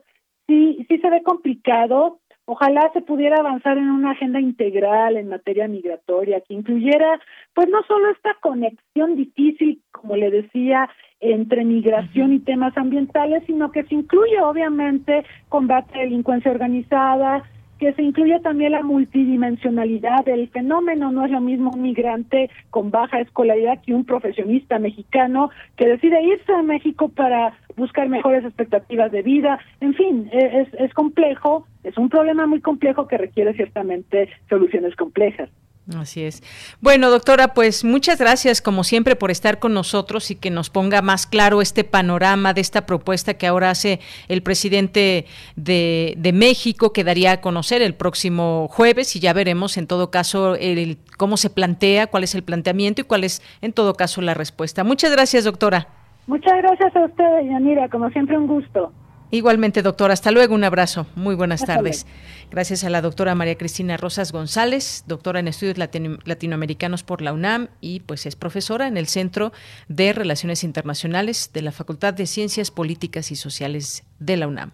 sí, sí se ve complicado Ojalá se pudiera avanzar en una agenda integral en materia migratoria que incluyera, pues no solo esta conexión difícil, como le decía, entre migración y temas ambientales, sino que se incluye obviamente combate a delincuencia organizada, que se incluya también la multidimensionalidad del fenómeno. No es lo mismo un migrante con baja escolaridad que un profesionista mexicano que decide irse a México para buscar mejores expectativas de vida. En fin, e, es, es complejo, es un problema muy complejo que requiere ciertamente soluciones complejas. Así es. Bueno, doctora, pues muchas gracias como siempre por estar con nosotros y que nos ponga más claro este panorama de esta propuesta que ahora hace el presidente de, de México, que daría a conocer el próximo jueves y ya veremos en todo caso el, cómo se plantea, cuál es el planteamiento y cuál es en todo caso la respuesta. Muchas gracias, doctora. Muchas gracias a usted, Yanira, como siempre un gusto. Igualmente, doctora. Hasta luego. Un abrazo. Muy buenas tardes. Gracias a la doctora María Cristina Rosas González, doctora en estudios latinoamericanos por la UNAM y pues es profesora en el Centro de Relaciones Internacionales de la Facultad de Ciencias Políticas y Sociales de la UNAM.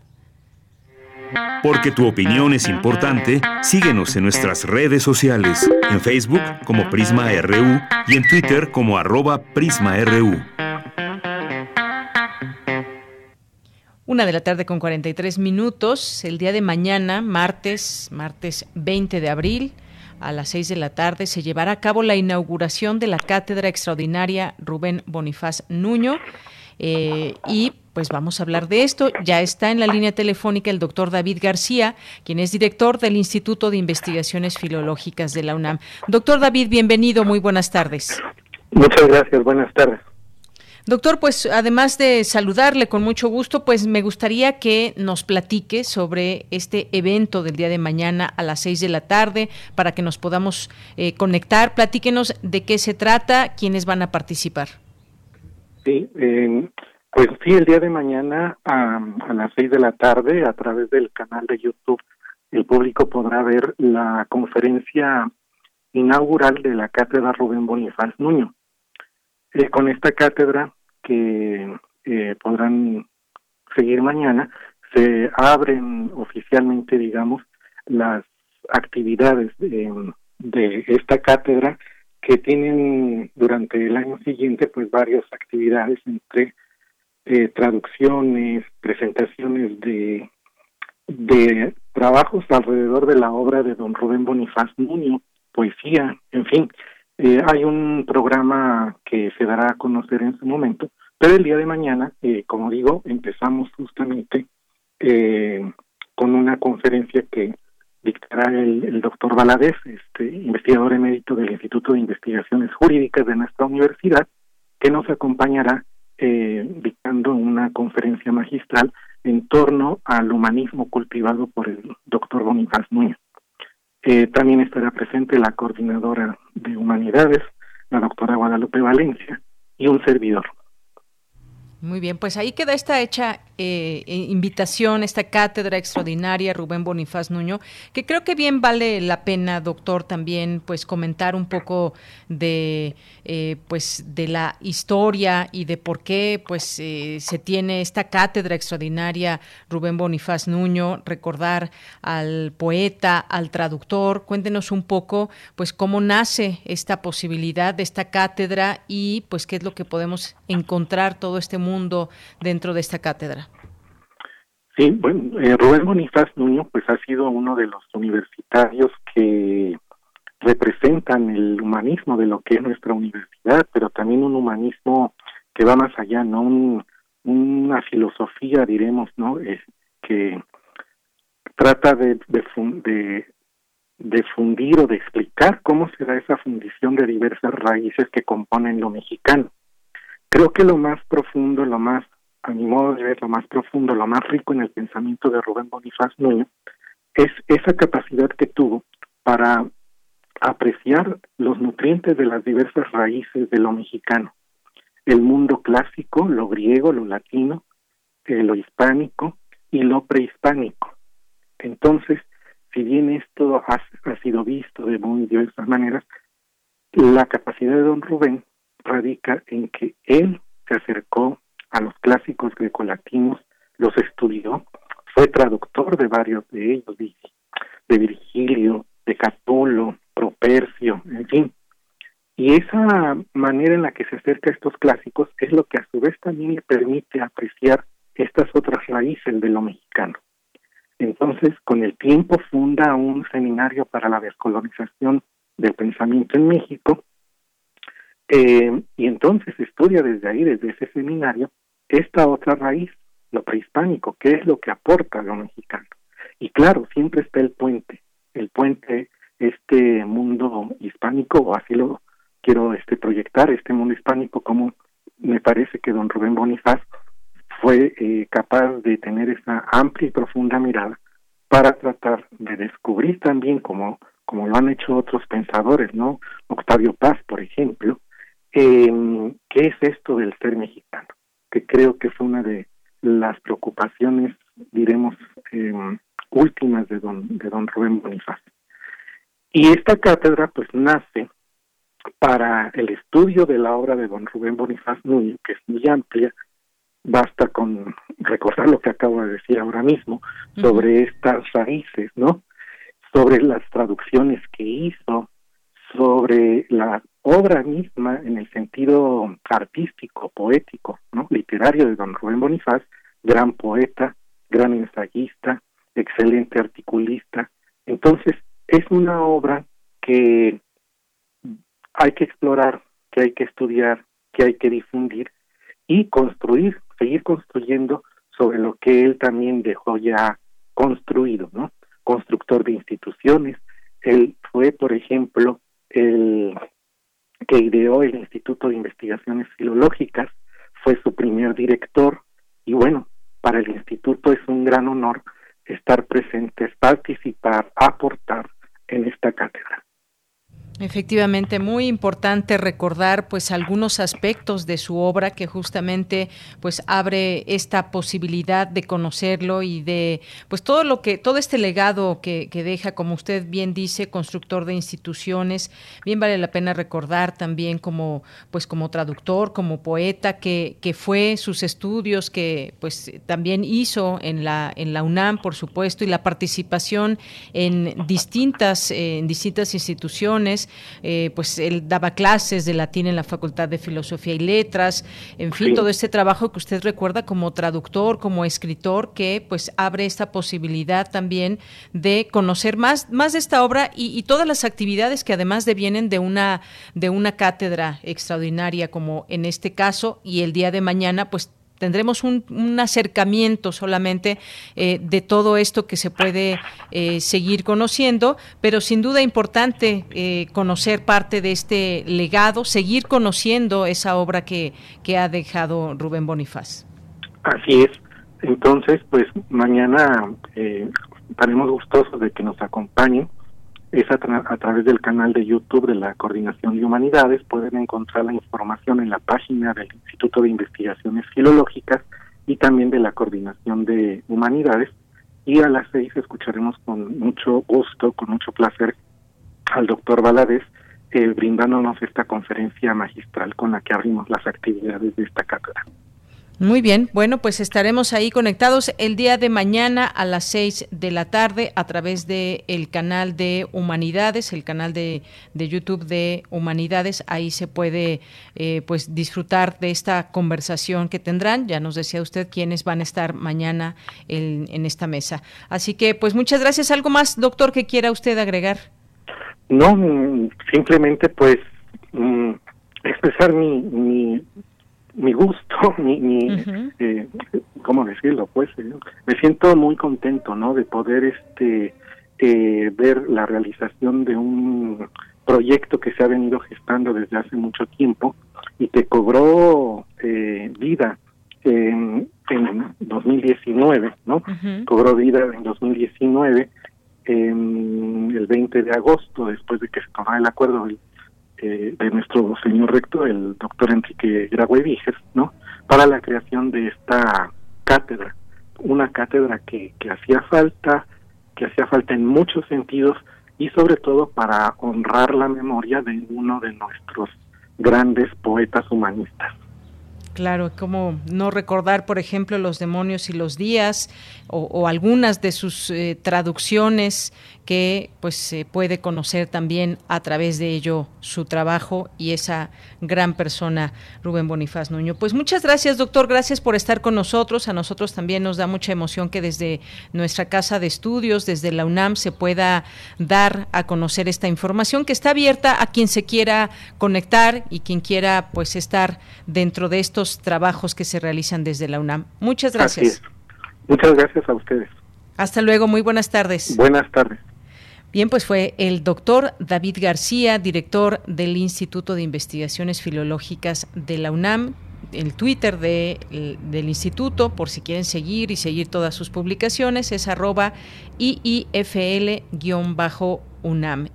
Porque tu opinión es importante, síguenos en nuestras redes sociales, en Facebook como Prisma RU y en Twitter como arroba PrismaRU. Una de la tarde con 43 minutos. El día de mañana, martes, martes 20 de abril, a las 6 de la tarde, se llevará a cabo la inauguración de la Cátedra Extraordinaria Rubén Bonifaz Nuño. Eh, y pues vamos a hablar de esto. Ya está en la línea telefónica el doctor David García, quien es director del Instituto de Investigaciones Filológicas de la UNAM. Doctor David, bienvenido, muy buenas tardes. Muchas gracias, buenas tardes. Doctor, pues además de saludarle con mucho gusto, pues me gustaría que nos platique sobre este evento del día de mañana a las seis de la tarde para que nos podamos eh, conectar. Platíquenos de qué se trata, quiénes van a participar. Sí, eh, pues sí, el día de mañana a, a las seis de la tarde a través del canal de YouTube el público podrá ver la conferencia inaugural de la cátedra Rubén Bonifaz Nuño. Eh, con esta cátedra que eh, podrán seguir mañana, se abren oficialmente, digamos, las actividades de, esta cátedra que tienen durante el año siguiente pues varias actividades entre eh, traducciones, presentaciones de, de trabajos alrededor de la obra de don Rubén Bonifaz Nuño, poesía, en fin, eh, hay un programa que se dará a conocer en su momento Pero el día de mañana, eh, como digo, empezamos justamente eh, con una conferencia que dictará el, doctor Valadez, este, investigador emérito del Instituto de Investigaciones Jurídicas de nuestra universidad, que nos acompañará eh, dictando una conferencia magistral en torno al humanismo cultivado por el doctor Bonifaz Núñez. Eh, también estará presente la coordinadora de humanidades, la doctora Guadalupe Valencia, y un servidor. Muy bien, pues ahí queda esta hecha eh, eh, invitación, esta cátedra extraordinaria, Rubén Bonifaz Nuño, que creo que bien vale la pena, doctor, también pues comentar un poco de eh, pues de la historia y de por qué pues se tiene esta cátedra extraordinaria Rubén Bonifaz Nuño, recordar al poeta, al traductor, cuéntenos un poco pues cómo nace esta posibilidad de esta cátedra y pues qué es lo que podemos encontrar todo este mundo dentro de esta cátedra. Sí, bueno, eh, Rubén Bonifaz Nuño pues ha sido uno de los universitarios que representan el humanismo de lo que es nuestra universidad, pero también un humanismo que va más allá, ¿no? una filosofía, diremos, ¿no? que trata de, de, de fundir o de explicar cómo se da esa fundición de diversas raíces que componen lo mexicano. Creo que lo más profundo, lo más a mi modo de ver, lo más profundo, lo más rico en el pensamiento de Rubén Bonifaz Núñez, es esa capacidad que tuvo para apreciar los nutrientes de las diversas raíces de lo mexicano, el mundo clásico, lo griego, lo latino, eh, lo hispánico y lo prehispánico. Entonces, si bien esto ha sido visto de muy diversas maneras, la capacidad de don Rubén radica en que él se acercó a los clásicos grecolatinos, los estudió, fue traductor de varios de ellos, de Virgilio, de Catulo, Propercio, en fin. Y esa manera en la que se acerca a estos clásicos es lo que a su vez también le permite apreciar estas otras raíces de lo mexicano. Entonces, con el tiempo funda un seminario para la descolonización del pensamiento en México, eh, y entonces estudia desde ahí, desde ese seminario, esta otra raíz, lo prehispánico, qué es lo que aporta lo mexicano. Y claro, siempre está el puente, el puente, este mundo hispánico, o así lo quiero este proyectar, este mundo hispánico, como me parece que don Rubén Bonifaz fue eh, capaz de tener esa amplia y profunda mirada para tratar de descubrir también, como, como lo han hecho otros pensadores, ¿no? Octavio Paz, por ejemplo, eh, qué es esto del ser mexicano que creo que fue una de las preocupaciones, diremos, em, últimas de don, de don Rubén Bonifaz. Y esta cátedra pues nace para el estudio de la obra de don Rubén Bonifaz Núñez, que es muy amplia, basta con recordar lo que acabo de decir ahora mismo sobre estas raíces, ¿no? Sobre las traducciones que hizo, sobre la obra misma en el sentido artístico, poético, ¿no? literario de don Rubén Bonifaz, gran poeta, gran ensayista, excelente articulista. Entonces, es una obra que hay que explorar, que hay que estudiar, que hay que difundir y construir, seguir construyendo sobre lo que él también dejó ya construido, ¿no? Constructor de instituciones. Él fue, por ejemplo, el que ideó el Instituto de Investigaciones Filológicas, fue su primer director y bueno, para el instituto es un gran honor estar presentes, participar, aportar en esta cátedra. Efectivamente, muy importante recordar pues algunos aspectos de su obra que justamente pues abre esta posibilidad de conocerlo y de pues todo lo que todo este legado que, que deja, como usted bien dice, constructor de instituciones, bien vale la pena recordar también como pues como traductor, como poeta que, que fue sus estudios que pues también hizo en la en la UNAM, por supuesto, y la participación en distintas en distintas instituciones eh, pues él daba clases de latín en la Facultad de Filosofía y Letras, en fin, todo este trabajo que usted recuerda como traductor, como escritor, que pues abre esta posibilidad también de conocer más, más de esta obra y, y todas las actividades que además devienen de una, de una cátedra extraordinaria como en este caso y el día de mañana pues tendremos un, acercamiento solamente eh, de todo esto que se puede eh, seguir conociendo, pero sin duda importante eh, conocer parte de este legado, seguir conociendo esa obra que, que ha dejado Rubén Bonifaz. Así es. Entonces, pues mañana estaremos gustosos de que nos acompañen es a, través del canal de YouTube de la Coordinación de Humanidades. Pueden encontrar la información en la página del Instituto de Investigaciones Filológicas y también de la Coordinación de Humanidades. Y a las seis escucharemos con mucho gusto, con mucho placer al doctor Valadez, eh, brindándonos esta conferencia magistral con la que abrimos las actividades de esta cátedra. Muy bien, bueno, pues estaremos ahí conectados el día de mañana a las seis de la tarde a través del el canal de Humanidades, el canal de, de, YouTube de Humanidades. Ahí se puede eh, pues disfrutar de esta conversación que tendrán. Ya nos decía usted quiénes van a estar mañana en esta mesa. Así que, pues muchas gracias. ¿Algo más, doctor, que quiera usted agregar? No, simplemente pues mm, expresar mi, mi mi gusto, mi, mi eh, ¿cómo decirlo? Pues eh, me siento muy contento, ¿no? De poder este eh, ver la realización de un proyecto que se ha venido gestando desde hace mucho tiempo y que cobró eh, vida en, en 2019, ¿no? Cobró vida en 2019, en el 20 de agosto, después de que se tomara el acuerdo del de nuestro señor rector, el doctor Enrique Graue ¿no? Para la creación de esta cátedra, una cátedra que, que hacía falta, que hacía falta en muchos sentidos y sobre todo para honrar la memoria de uno de nuestros grandes poetas humanistas. Claro, como no recordar, por ejemplo, los demonios y los días o, algunas de sus eh, traducciones que pues se puede conocer también a través de ello su trabajo y esa gran persona Rubén Bonifaz Nuño. Pues muchas gracias, doctor, gracias por estar con nosotros. A nosotros también nos da mucha emoción que desde nuestra casa de estudios, desde la UNAM se pueda dar a conocer esta información que está abierta a quien se quiera conectar y quien quiera pues estar dentro de estos trabajos que se realizan desde la UNAM. Muchas gracias. Muchas gracias a ustedes. Hasta luego, muy buenas tardes. Buenas tardes. Bien, pues fue el doctor David García, director del Instituto de Investigaciones Filológicas de la UNAM, el Twitter de, del instituto, por si quieren seguir y seguir todas sus publicaciones, es arroba IIFL-UNAM.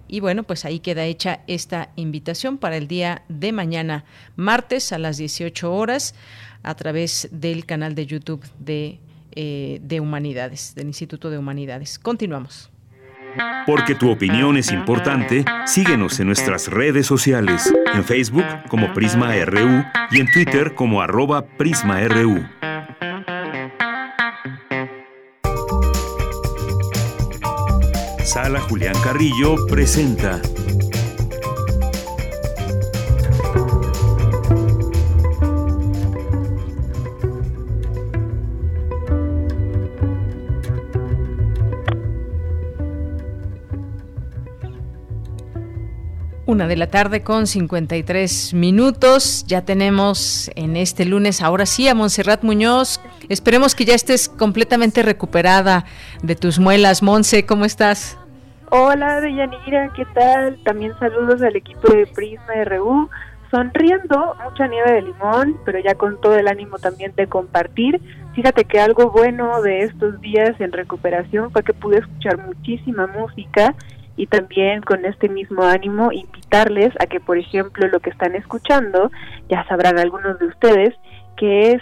Y bueno, pues ahí queda hecha esta invitación para el día de mañana, martes a las 18 horas, a través del canal de YouTube de eh, de Humanidades, del Instituto de Humanidades. Continuamos. Porque tu opinión es importante, síguenos en nuestras redes sociales, en Facebook como Prisma RU y en Twitter como arroba PrismaRU. Sala Julián Carrillo presenta Una de la tarde con 53 minutos. Ya tenemos en este lunes, ahora sí, a Montserrat Muñoz. Esperemos que ya estés completamente recuperada de tus muelas. Monse, ¿cómo estás? Hola, Deyanira, ¿qué tal? También saludos al equipo de Prisma RU. Sonriendo, mucha nieve de limón, pero ya con todo el ánimo también de compartir. Fíjate que algo bueno de estos días en recuperación fue que pude escuchar muchísima música y también con este mismo ánimo invitarles a que, por ejemplo, lo que están escuchando, ya sabrán algunos de ustedes, que es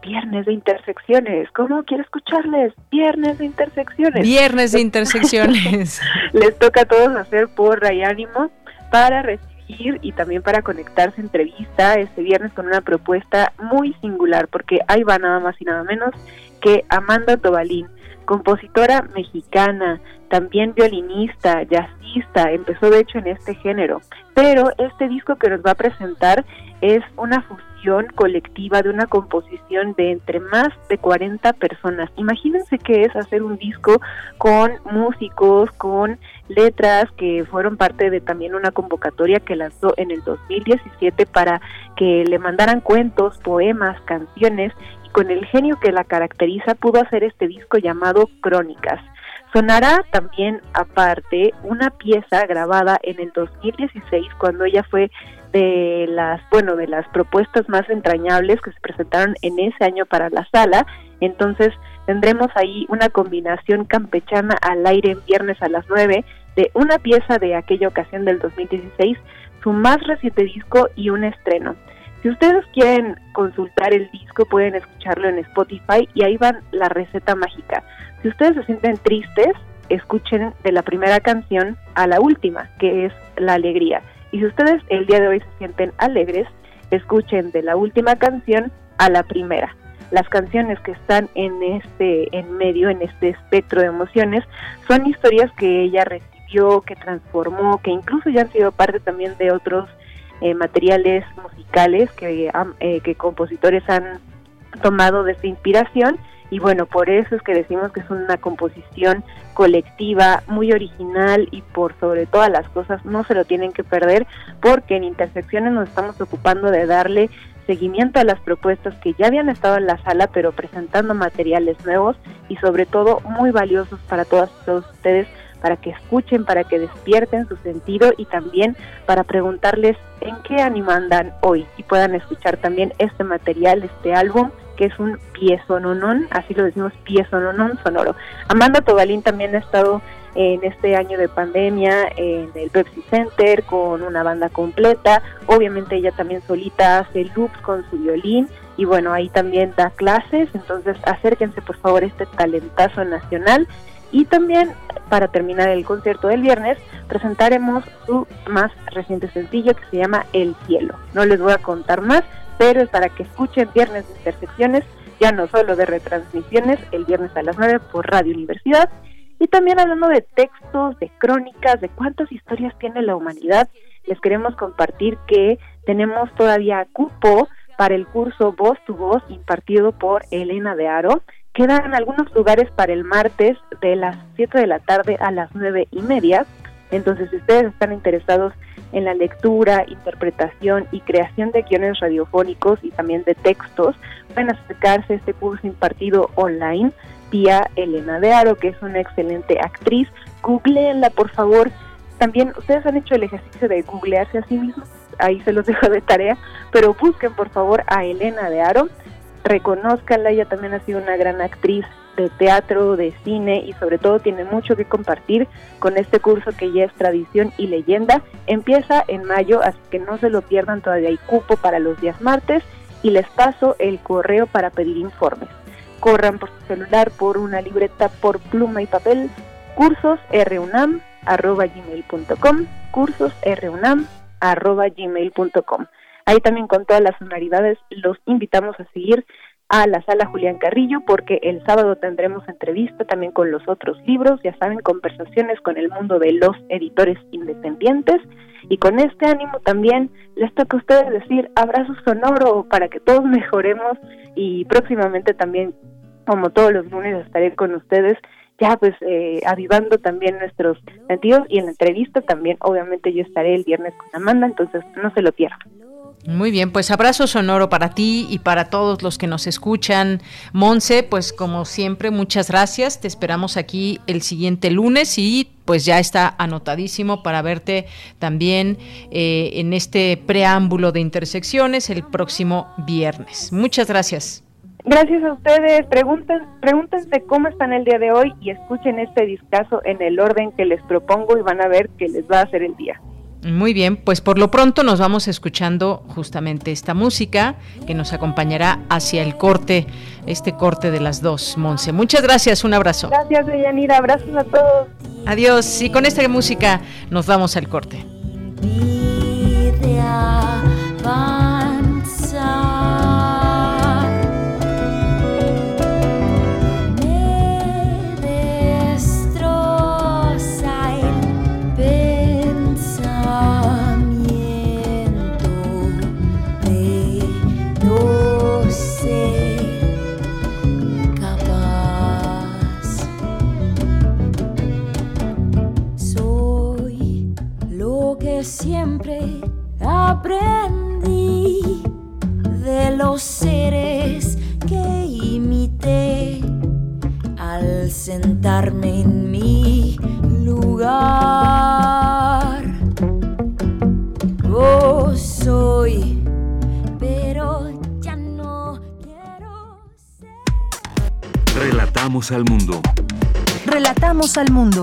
Viernes de Intersecciones. ¿Cómo quiero escucharles? Viernes de Intersecciones. Viernes de Intersecciones. Les toca a todos hacer porra y ánimo para recibir y también para conectarse entrevista este viernes con una propuesta muy singular, porque ahí va nada más y nada menos que Amanda Tobalín compositora mexicana, también violinista, jazzista, empezó de hecho en este género, pero este disco que nos va a presentar es una fusión colectiva de una composición de entre más de 40 personas. Imagínense qué es hacer un disco con músicos, con letras que fueron parte de también una convocatoria que lanzó en el 2017 para que le mandaran cuentos, poemas, canciones con el genio que la caracteriza pudo hacer este disco llamado Crónicas. Sonará también aparte una pieza grabada en el 2016 cuando ella fue de las, bueno, de las propuestas más entrañables que se presentaron en ese año para la sala. Entonces tendremos ahí una combinación campechana al aire en viernes a las 9 de una pieza de aquella ocasión del 2016, su más reciente disco y un estreno. Si ustedes quieren consultar el disco pueden escucharlo en Spotify y ahí van la receta mágica. Si ustedes se sienten tristes, escuchen de la primera canción a la última, que es La Alegría. Y si ustedes el día de hoy se sienten alegres, escuchen de la última canción a la primera. Las canciones que están en este en medio, en este espectro de emociones, son historias que ella recibió, que transformó, que incluso ya han sido parte también de otros eh, materiales musicales que, eh, que compositores han tomado de esta inspiración. Y bueno, por eso es que decimos que es una composición colectiva muy original y por sobre todas las cosas no se lo tienen que perder porque en Intersecciones nos estamos ocupando de darle seguimiento a las propuestas que ya habían estado en la sala pero presentando materiales nuevos y sobre todo muy valiosos para todas todos ustedes para que escuchen, para que despierten su sentido y también para preguntarles en qué ánimo andan hoy y puedan escuchar también este material, este álbum que es un piezononón, así lo decimos piezononón sonoro. Amanda Tobalín también ha estado en este año de pandemia en el Pepsi Center con una banda completa, obviamente ella también solita hace loops con su violín y bueno, ahí también da clases, entonces acérquense por favor a este talentazo nacional y también para terminar el concierto del viernes presentaremos su más reciente sencillo que se llama El Cielo. No les voy a contar más, pero es para que escuchen Viernes de Intersecciones, ya no solo de retransmisiones, el viernes a las 9 por Radio Universidad, y también hablando de textos, de crónicas, de cuántas historias tiene la humanidad, les queremos compartir que tenemos todavía cupo para el curso Voz tu Voz impartido por Elena de Aro. Quedan algunos lugares para el martes de las 7 de la tarde a las 9 y media. Entonces, si ustedes están interesados en la lectura, interpretación y creación de guiones radiofónicos y también de textos, pueden acercarse a este curso impartido online vía Elena de Aro, que es una excelente actriz. Googleenla, por favor. También ustedes han hecho el ejercicio de googlearse a sí mismos, ahí se los dejo de tarea, pero busquen por favor a Elena de Aro, reconozcanla, ella también ha sido una gran actriz de teatro, de cine y sobre todo tiene mucho que compartir con este curso que ya es tradición y leyenda. Empieza en mayo, así que no se lo pierdan, todavía hay cupo para los días martes y les paso el correo para pedir informes. Corran por su celular, por una libreta, por pluma y papel, cursos gmail.com cursos Ahí también con todas las sonoridades los invitamos a seguir a la sala Julián Carrillo porque el sábado tendremos entrevista también con los otros libros, ya saben, conversaciones con el mundo de los editores independientes y con este ánimo también les toca a ustedes decir abrazo sonoro para que todos mejoremos y próximamente también como todos los lunes estaré con ustedes ya pues eh, avivando también nuestros sentidos y en la entrevista también obviamente yo estaré el viernes con Amanda entonces no se lo pierdan. Muy bien, pues abrazo sonoro para ti y para todos los que nos escuchan. Monse, pues como siempre, muchas gracias. Te esperamos aquí el siguiente lunes y pues ya está anotadísimo para verte también eh, en este preámbulo de intersecciones el próximo viernes. Muchas gracias. Gracias a ustedes. Pregunten, pregúntense cómo están el día de hoy y escuchen este discazo en el orden que les propongo y van a ver que les va a hacer el día. Muy bien, pues por lo pronto nos vamos escuchando justamente esta música que nos acompañará hacia el corte, este corte de las dos, Monse. Muchas gracias, un abrazo. Gracias, Deyanira, abrazos a todos. Adiós, y con esta música nos vamos al corte. Siempre aprendí de los seres que imité al sentarme en mi lugar. Oh, soy, pero ya no quiero ser. Relatamos al mundo. Relatamos al mundo.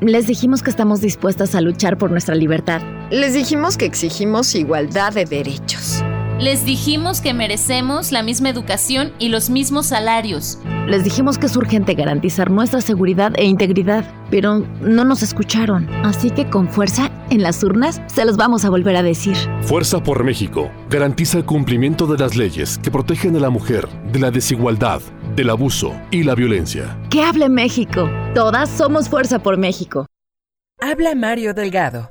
Les dijimos que estamos dispuestas a luchar por nuestra libertad. Les dijimos que exigimos igualdad de derechos. Les dijimos que merecemos la misma educación y los mismos salarios. Les dijimos que es urgente garantizar nuestra seguridad e integridad, pero no nos escucharon. Así que con fuerza, en las urnas, se los vamos a volver a decir. Fuerza por México garantiza el cumplimiento de las leyes que protegen a la mujer de la desigualdad, del abuso y la violencia. ¡Que hable México! Todas somos Fuerza por México. Habla Mario Delgado.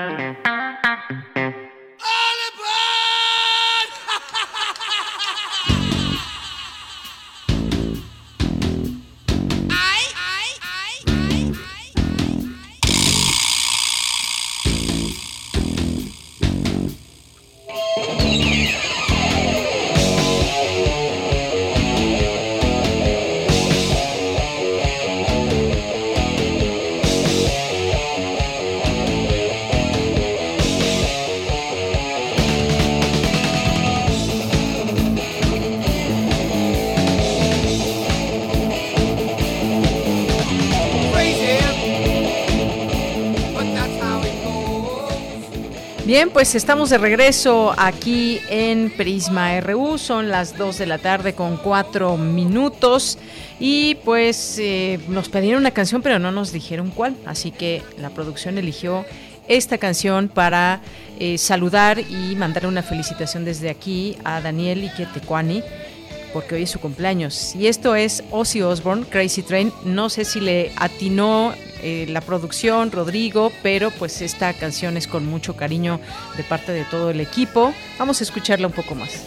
Bien, pues estamos de regreso aquí en Prisma RU. Son las 2 de la tarde con 4 minutos. Y pues eh, nos pidieron una canción, pero no nos dijeron cuál. Así que la producción eligió esta canción para eh, saludar y mandar una felicitación desde aquí a Daniel Iquetecuani porque hoy es su cumpleaños. Y esto es Ozzy Osbourne, Crazy Train. No sé si le atinó eh, la producción, Rodrigo, pero pues esta canción es con mucho cariño de parte de todo el equipo. Vamos a escucharla un poco más.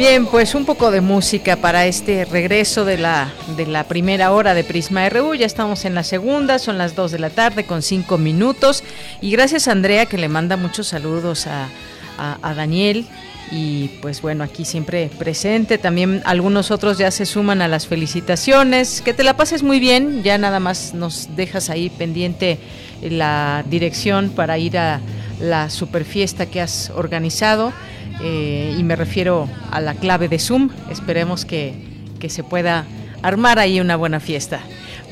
Bien, pues un poco de música para este regreso de la, de la primera hora de Prisma RU. Ya estamos en la segunda, son las 2 de la tarde con 5 minutos. Y gracias a Andrea que le manda muchos saludos a, a, Daniel. Y pues bueno, aquí siempre presente. También algunos otros ya se suman a las felicitaciones. Que te la pases muy bien. Ya nada más nos dejas ahí pendiente la dirección para ir a la super fiesta que has organizado. Eh, y me refiero a la clave de Zoom. Esperemos que, que se pueda armar ahí una buena fiesta.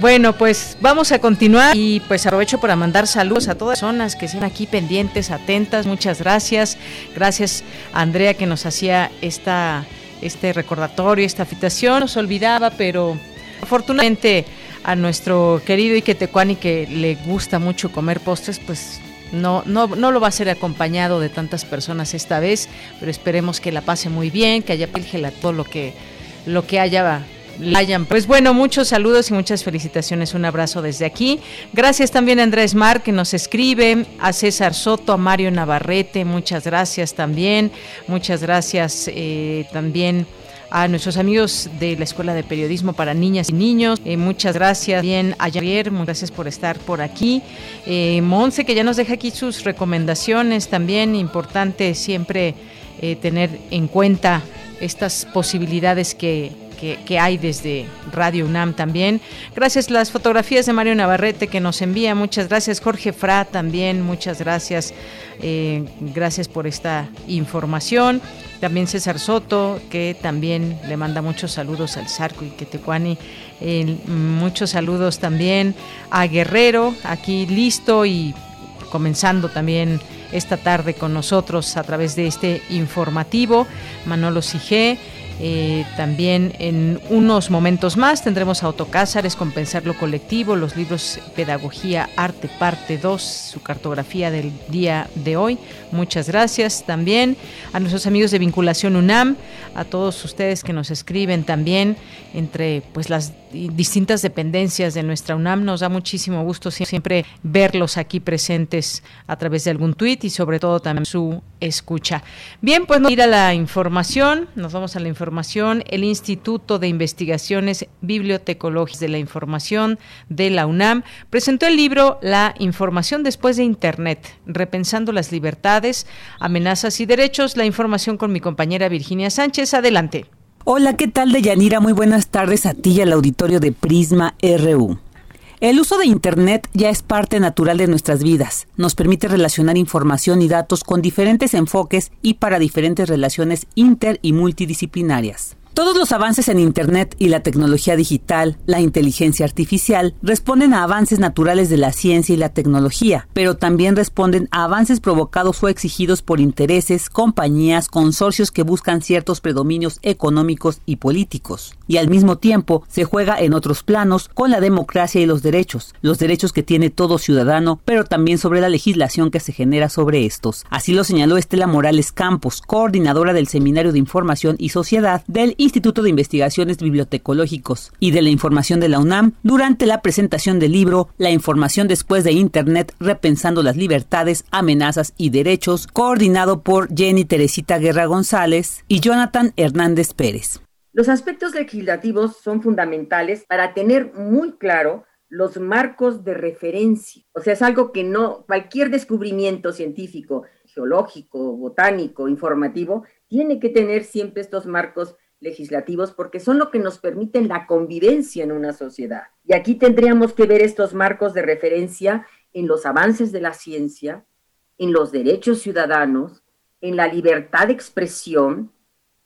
Bueno, pues vamos a continuar y pues aprovecho para mandar saludos a todas las personas que están aquí pendientes, atentas. Muchas gracias. Gracias a Andrea que nos hacía esta, este recordatorio, esta invitación. Nos olvidaba, pero afortunadamente a nuestro querido Iquetecuani que le gusta mucho comer postres, pues no, no, no lo va a ser acompañado de tantas personas esta vez, pero esperemos que la pase muy bien, que haya todo lo que, lo que haya. Pues bueno, muchos saludos y muchas felicitaciones. Un abrazo desde aquí. Gracias también a Andrés Mar que nos escribe, a César Soto, a Mario Navarrete, muchas gracias también. Muchas gracias eh, también a nuestros amigos de la Escuela de Periodismo para Niñas y Niños. Eh, muchas gracias bien a Javier, muchas gracias por estar por aquí. Eh, Monse, que ya nos deja aquí sus recomendaciones, también importante siempre eh, tener en cuenta estas posibilidades que que, hay desde Radio UNAM también. Gracias las fotografías de Mario Navarrete que nos envía, muchas gracias. Jorge Fra también, muchas gracias. Eh, gracias por esta información. También César Soto, que también le manda muchos saludos al Sarco y Quetecuani. Eh, muchos saludos también a Guerrero, aquí listo y comenzando también esta tarde con nosotros a través de este informativo. Manolo Sige. Eh, también en unos momentos más tendremos Autocázares con Pensar Colectivo, los libros Pedagogía, Arte, parte 2, su cartografía del día de hoy. Muchas gracias también a nuestros amigos de Vinculación UNAM, a todos ustedes que nos escriben también entre pues las distintas dependencias de nuestra UNAM. Nos da muchísimo gusto siempre verlos aquí presentes a través de algún tuit y sobre todo también su escucha. Bien, pues nos ir a la información, nos vamos a la información. El Instituto de Investigaciones Bibliotecológicas de la Información de la UNAM presentó el libro La información después de Internet, repensando las libertades, amenazas y derechos. La información con mi compañera Virginia Sánchez. Adelante. Hola, ¿qué tal, Deyanira? Muy buenas tardes a ti y al auditorio de Prisma RU. El uso de Internet ya es parte natural de nuestras vidas. Nos permite relacionar información y datos con diferentes enfoques y para diferentes relaciones inter y multidisciplinarias. Todos los avances en Internet y la tecnología digital, la inteligencia artificial, responden a avances naturales de la ciencia y la tecnología, pero también responden a avances provocados o exigidos por intereses, compañías, consorcios que buscan ciertos predominios económicos y políticos. Y al mismo tiempo se juega en otros planos con la democracia y los derechos, los derechos que tiene todo ciudadano, pero también sobre la legislación que se genera sobre estos. Así lo señaló Estela Morales Campos, coordinadora del Seminario de Información y Sociedad del Instituto de Investigaciones Bibliotecológicos y de la Información de la UNAM durante la presentación del libro La información después de Internet, repensando las libertades, amenazas y derechos, coordinado por Jenny Teresita Guerra González y Jonathan Hernández Pérez. Los aspectos legislativos son fundamentales para tener muy claro los marcos de referencia. O sea, es algo que no, cualquier descubrimiento científico, geológico, botánico, informativo, tiene que tener siempre estos marcos legislativos porque son lo que nos permiten la convivencia en una sociedad. Y aquí tendríamos que ver estos marcos de referencia en los avances de la ciencia, en los derechos ciudadanos, en la libertad de expresión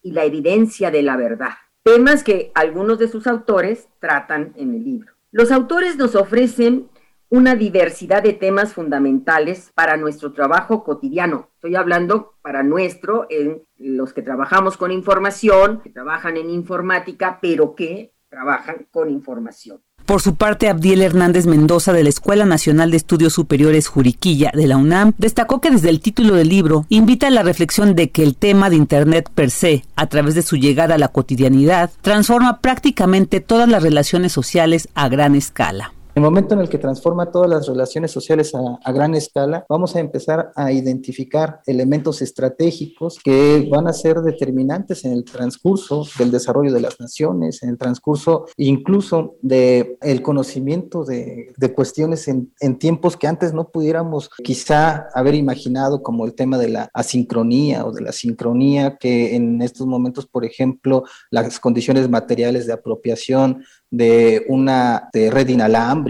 y la evidencia de la verdad. Temas que algunos de sus autores tratan en el libro. Los autores nos ofrecen una diversidad de temas fundamentales para nuestro trabajo cotidiano. Estoy hablando para nuestro, en los que trabajamos con información, que trabajan en informática, pero que trabajan con información. Por su parte, Abdiel Hernández Mendoza de la Escuela Nacional de Estudios Superiores Juriquilla de la UNAM destacó que desde el título del libro invita a la reflexión de que el tema de Internet per se, a través de su llegada a la cotidianidad, transforma prácticamente todas las relaciones sociales a gran escala. El momento en el que transforma todas las relaciones sociales a, gran escala, vamos a empezar a identificar elementos estratégicos que van a ser determinantes en el transcurso del desarrollo de las naciones, en el transcurso incluso del el conocimiento de, cuestiones en, en, tiempos que antes no pudiéramos quizá haber imaginado, como el tema de la asincronía o de la sincronía, que en estos momentos, por ejemplo, las condiciones materiales de apropiación de una de red inalámbrica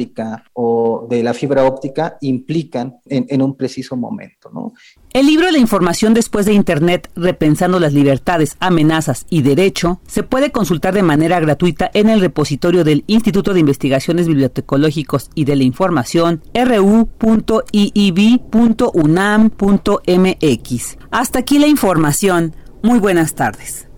o de la fibra óptica implican en, un preciso momento. ¿no? El libro La información después de Internet, repensando las libertades, amenazas y derecho, se puede consultar de manera gratuita en el repositorio del Instituto de Investigaciones Bibliotecológicos y de la Información, ru.iib.unam.mx. Hasta aquí la información. Muy buenas tardes.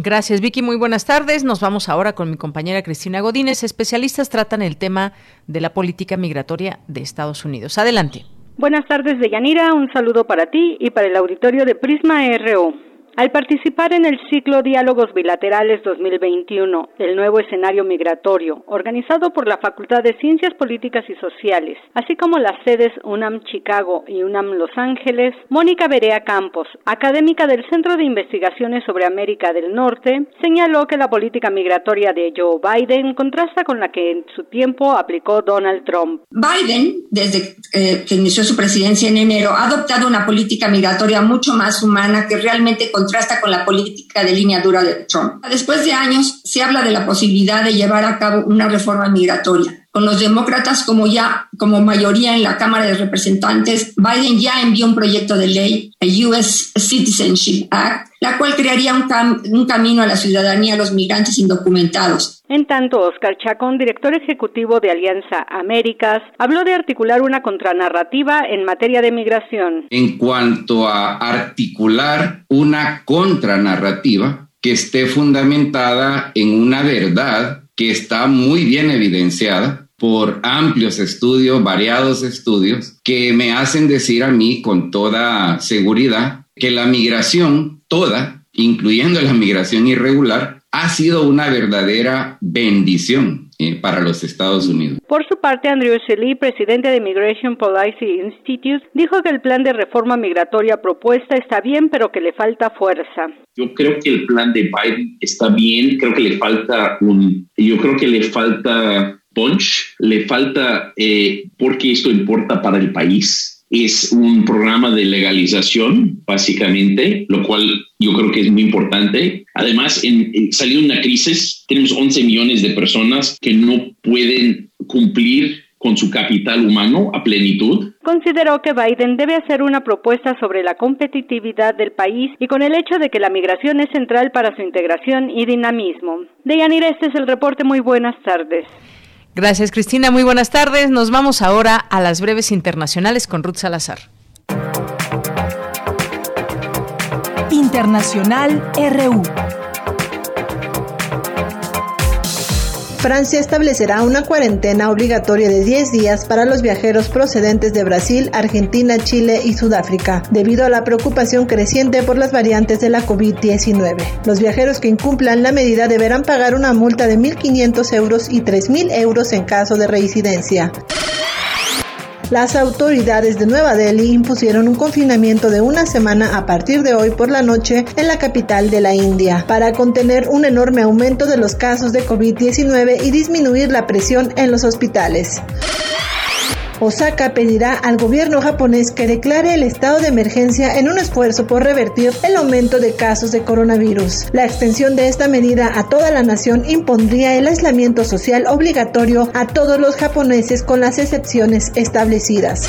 Gracias, Vicky. Muy buenas tardes. Nos vamos ahora con mi compañera Cristina Godínez. Especialistas tratan el tema de la política migratoria de Estados Unidos. Adelante. Buenas tardes, Deyanira. Un saludo para ti y para el auditorio de Prisma RO. Al participar en el ciclo Diálogos Bilaterales 2021, el nuevo escenario migratorio, organizado por la Facultad de Ciencias Políticas y Sociales, así como las sedes UNAM Chicago y UNAM Los Ángeles, Mónica Berea Campos, académica del Centro de Investigaciones sobre América del Norte, señaló que la política migratoria de Joe Biden contrasta con la que en su tiempo aplicó Donald Trump. Biden, desde eh, que inició su presidencia en enero, ha adoptado una política migratoria mucho más humana que realmente contrasta con la política de línea dura de Trump. Después de años, se habla de la posibilidad de llevar a cabo una reforma migratoria. Con los demócratas como ya como mayoría en la Cámara de Representantes, Biden ya envió un proyecto de ley, el US Citizenship Act, la cual crearía un, cam un camino a la ciudadanía a los migrantes indocumentados. En tanto, Oscar Chacón, director ejecutivo de Alianza Américas, habló de articular una contranarrativa en materia de migración. En cuanto a articular una contranarrativa que esté fundamentada en una verdad que está muy bien evidenciada por amplios estudios, variados estudios, que me hacen decir a mí con toda seguridad que la migración toda, incluyendo la migración irregular, ha sido una verdadera bendición eh, para los Estados Unidos. Por su parte, Andrew Shelley, presidente de Migration Policy Institute, dijo que el plan de reforma migratoria propuesta está bien, pero que le falta fuerza. Yo creo que el plan de Biden está bien, creo que le falta un, yo creo que le falta punch, le falta eh, porque esto importa para el país es un programa de legalización, básicamente, lo cual yo creo que es muy importante. Además, en, en, salió una crisis, tenemos 11 millones de personas que no pueden cumplir con su capital humano a plenitud. Consideró que Biden debe hacer una propuesta sobre la competitividad del país y con el hecho de que la migración es central para su integración y dinamismo. Deyanira, este es el reporte. Muy buenas tardes. Gracias, Cristina. Muy buenas tardes. Nos vamos ahora a las breves internacionales con Ruth Salazar. Internacional RU. Francia establecerá una cuarentena obligatoria de 10 días para los viajeros procedentes de Brasil, Argentina, Chile y Sudáfrica, debido a la preocupación creciente por las variantes de la COVID-19. Los viajeros que incumplan la medida deberán pagar una multa de 1.500 euros y 3.000 euros en caso de reincidencia. Las autoridades de Nueva Delhi impusieron un confinamiento de una semana a partir de hoy por la noche en la capital de la India para contener un enorme aumento de los casos de COVID-19 y disminuir la presión en los hospitales. Osaka pedirá al gobierno japonés que declare el estado de emergencia en un esfuerzo por revertir el aumento de casos de coronavirus. La extensión de esta medida a toda la nación impondría el aislamiento social obligatorio a todos los japoneses con las excepciones establecidas.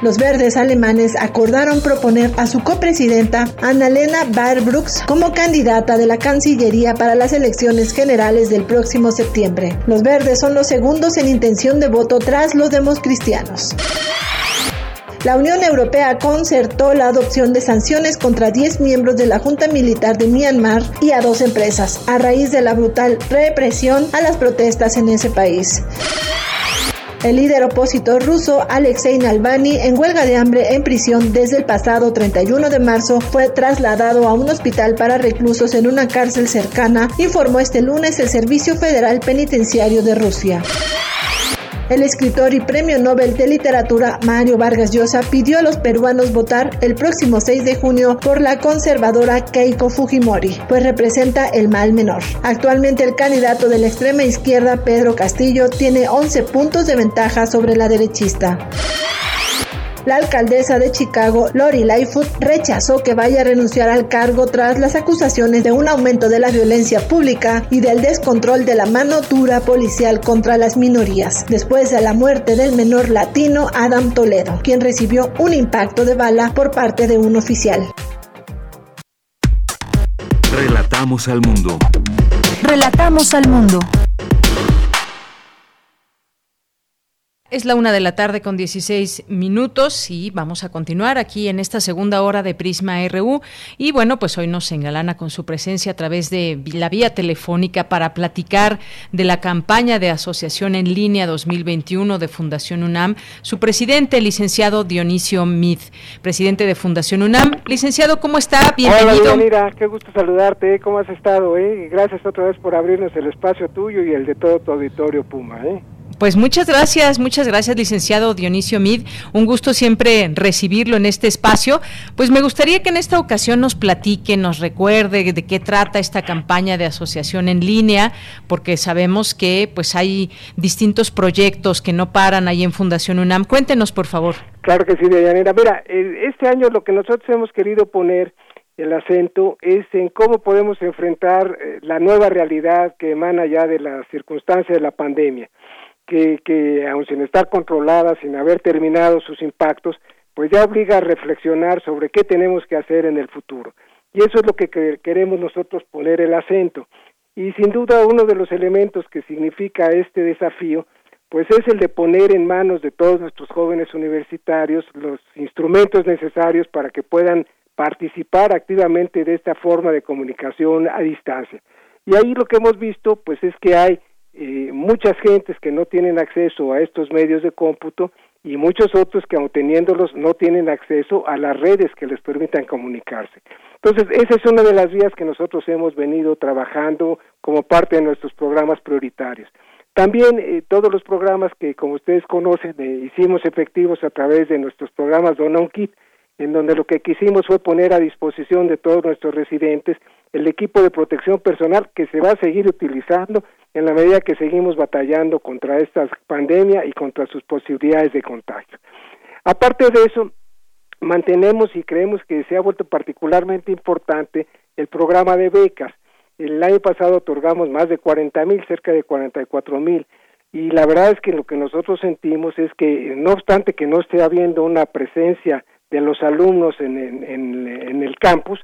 Los verdes alemanes acordaron proponer a su copresidenta Annalena Baerbrooks como candidata de la Cancillería para las elecciones generales del próximo septiembre. Los verdes son los segundos en intención de voto tras los demoscristianos. La Unión Europea concertó la adopción de sanciones contra 10 miembros de la Junta Militar de Myanmar y a dos empresas, a raíz de la brutal represión a las protestas en ese país. El líder opositor ruso Alexei Navalny, en huelga de hambre en prisión desde el pasado 31 de marzo, fue trasladado a un hospital para reclusos en una cárcel cercana, informó este lunes el Servicio Federal Penitenciario de Rusia. El escritor y premio Nobel de Literatura Mario Vargas Llosa pidió a los peruanos votar el próximo 6 de junio por la conservadora Keiko Fujimori, pues representa el mal menor. Actualmente el candidato de la extrema izquierda, Pedro Castillo, tiene 11 puntos de ventaja sobre la derechista. La alcaldesa de Chicago, Lori Lightfoot, rechazó que vaya a renunciar al cargo tras las acusaciones de un aumento de la violencia pública y del descontrol de la mano dura policial contra las minorías, después de la muerte del menor latino Adam Toledo, quien recibió un impacto de bala por parte de un oficial. Relatamos al mundo. Relatamos al mundo. Es la una de la tarde con 16 minutos y vamos a continuar aquí en esta segunda hora de Prisma RU. Y bueno, pues hoy nos engalana con su presencia a través de la vía telefónica para platicar de la campaña de Asociación en Línea 2021 de Fundación UNAM, su presidente, licenciado Dionisio Mid, presidente de Fundación UNAM. Licenciado, ¿cómo está? Bienvenido. Hola, mira, qué gusto saludarte. ¿Cómo has estado? Eh? Gracias otra vez por abrirnos el espacio tuyo y el de todo tu auditorio Puma. ¿eh? Pues muchas gracias, muchas gracias, licenciado Dionisio Mid. Un gusto siempre recibirlo en este espacio. Pues me gustaría que en esta ocasión nos platique, nos recuerde de qué trata esta campaña de asociación en línea, porque sabemos que pues hay distintos proyectos que no paran ahí en Fundación UNAM. Cuéntenos, por favor. Claro que sí, Deyanira. Mira, este año lo que nosotros hemos querido poner el acento es en cómo podemos enfrentar eh, la nueva realidad que emana ya de las circunstancias de la pandemia que, que aun sin estar controlada, sin haber terminado sus impactos, pues ya obliga a reflexionar sobre qué tenemos que hacer en el futuro. Y eso es lo que queremos nosotros poner el acento. Y sin duda uno de los elementos que significa este desafío, pues es el de poner en manos de todos nuestros jóvenes universitarios los instrumentos necesarios para que puedan participar activamente de esta forma de comunicación a distancia. Y ahí lo que hemos visto, pues es que hay eh, muchas gentes que no tienen acceso a estos medios de cómputo y muchos otros que aun teniéndolos no tienen acceso a las redes que les permitan comunicarse. Entonces, esa es una de las vías que nosotros hemos venido trabajando como parte de nuestros programas prioritarios. También eh, todos los programas que, como ustedes conocen, eh, hicimos efectivos a través de nuestros programas Dona un Kit, en donde lo que quisimos fue poner a disposición de todos nuestros residentes el equipo de protección personal que se va a seguir utilizando en la medida que seguimos batallando contra esta pandemia y contra sus posibilidades de contagio. Aparte de eso, mantenemos y creemos que se ha vuelto particularmente importante el programa de becas. El año pasado otorgamos más de 40 mil, cerca de 44 mil, y la verdad es que lo que nosotros sentimos es que no obstante que no esté habiendo una presencia de los alumnos en, en el campus,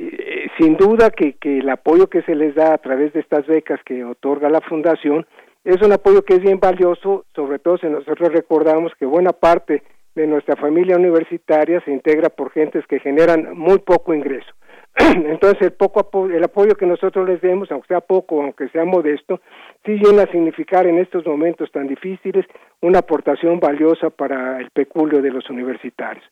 eh, sin duda que, que el apoyo que se les da a través de estas becas que otorga la fundación es un apoyo que es bien valioso, sobre todo si nosotros recordamos que buena parte de nuestra familia universitaria se integra por gentes que generan muy poco ingreso. Entonces, el, poco el apoyo que nosotros les demos, aunque sea poco, aunque sea modesto, sí viene a significar en estos momentos tan difíciles una aportación valiosa para el peculio de los universitarios.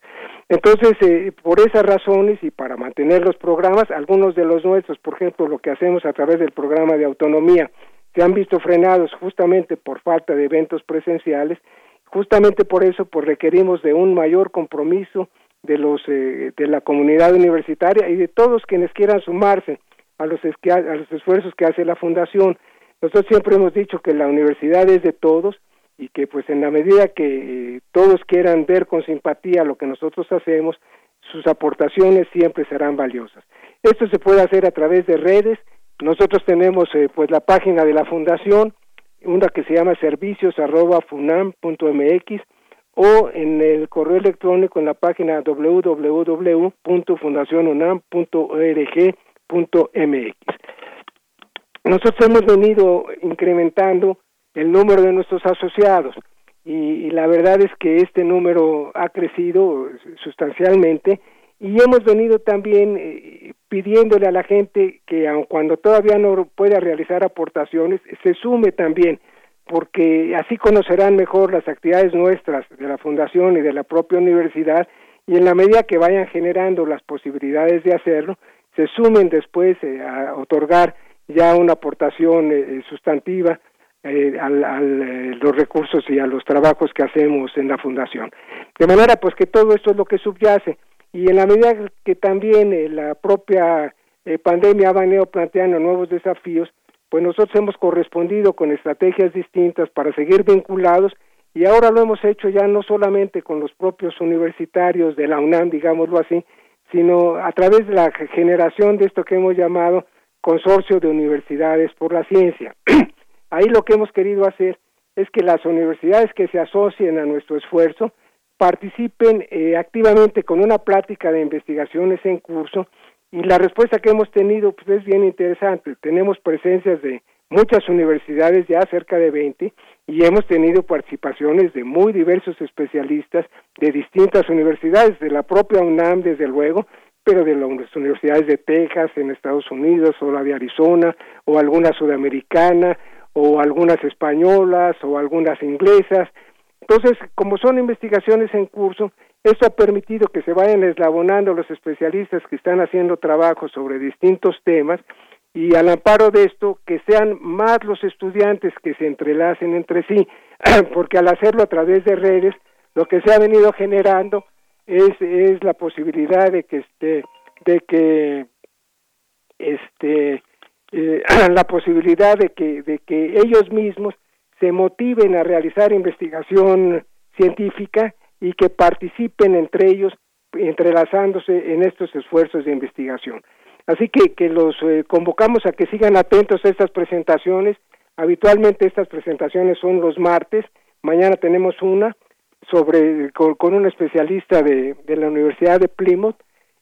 Entonces, eh, por esas razones y para mantener los programas, algunos de los nuestros, por ejemplo, lo que hacemos a través del programa de autonomía, se han visto frenados justamente por falta de eventos presenciales, justamente por eso pues requerimos de un mayor compromiso de los eh, de la comunidad universitaria y de todos quienes quieran sumarse a los a los esfuerzos que hace la fundación. Nosotros siempre hemos dicho que la universidad es de todos y que pues en la medida que eh, todos quieran ver con simpatía lo que nosotros hacemos, sus aportaciones siempre serán valiosas. Esto se puede hacer a través de redes. Nosotros tenemos eh, pues la página de la fundación, una que se llama servicios@funam.mx o en el correo electrónico en la página www.fundacionunam.org.mx. Nosotros hemos venido incrementando el número de nuestros asociados y, la verdad es que este número ha crecido sustancialmente y hemos venido también eh, pidiéndole a la gente que aun cuando todavía no pueda realizar aportaciones se sume también porque así conocerán mejor las actividades nuestras de la fundación y de la propia universidad y en la medida que vayan generando las posibilidades de hacerlo, se sumen después eh, a otorgar ya una aportación eh, sustantiva eh, a los recursos y a los trabajos que hacemos en la fundación. De manera pues que todo esto es lo que subyace y en la medida que también la propia pandemia ha venido planteando nuevos desafíos, pues nosotros hemos correspondido con estrategias distintas para seguir vinculados y ahora lo hemos hecho ya no solamente con los propios universitarios de la UNAM, digámoslo así, sino a través de la generación de esto que hemos llamado Consorcio de Universidades por la Ciencia. Ahí lo que hemos querido hacer es que las universidades que se asocien a nuestro esfuerzo participen eh, activamente con una plática de investigaciones en curso y la respuesta que hemos tenido pues, es bien interesante. Tenemos presencias de muchas universidades, ya cerca de 20, y hemos tenido participaciones de muy diversos especialistas de distintas universidades, de la propia UNAM, desde luego, pero de las universidades de Texas, en Estados Unidos, o la de Arizona, o alguna sudamericana, o algunas españolas, o algunas inglesas. Entonces, como son investigaciones en curso, esto ha permitido que se vayan eslabonando los especialistas que están haciendo trabajo sobre distintos temas y al amparo de esto que sean más los estudiantes que se entrelacen entre sí, porque al hacerlo a través de redes, lo que se ha venido generando es, es la posibilidad de que este de que este eh, la posibilidad de que de que ellos mismos se motiven a realizar investigación científica y que participen entre ellos entrelazándose en estos esfuerzos de investigación. Así que, que los eh, convocamos a que sigan atentos a estas presentaciones. Habitualmente estas presentaciones son los martes. Mañana tenemos una sobre con, un especialista de, de, la Universidad de Plymouth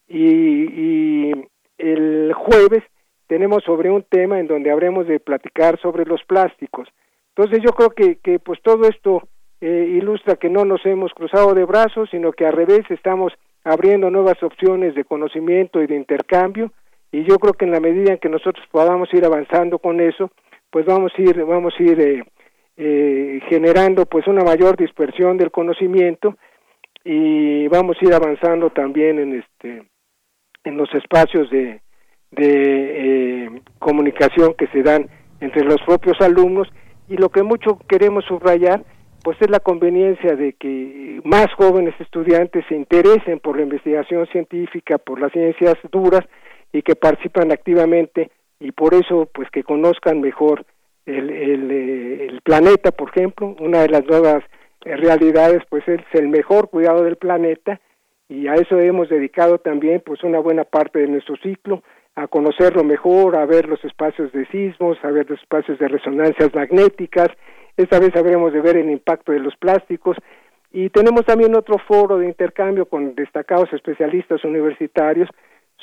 y, y, el jueves tenemos sobre un tema en donde habremos de platicar sobre los plásticos. Entonces yo creo que, pues todo esto eh, ilustra que no nos hemos cruzado de brazos, sino que al revés estamos abriendo nuevas opciones de conocimiento y de intercambio. Y yo creo que en la medida en que nosotros podamos ir avanzando con eso pues vamos a ir vamos a ir eh, eh, generando pues una mayor dispersión del conocimiento y vamos a ir avanzando también en este en los espacios de, de eh, comunicación que se dan entre los propios alumnos y lo que mucho queremos subrayar pues es la conveniencia de que más jóvenes estudiantes se interesen por la investigación científica, por las ciencias duras, y que participan activamente y por eso pues que conozcan mejor el, el, eh, el planeta, por ejemplo, una de las nuevas eh, realidades pues es el mejor cuidado del planeta y a eso hemos dedicado también pues una buena parte de nuestro ciclo a conocerlo mejor, a ver los espacios de sismos, a ver los espacios de resonancias magnéticas, esta vez habremos de ver el impacto de los plásticos. Y tenemos también otro foro de intercambio con destacados especialistas universitarios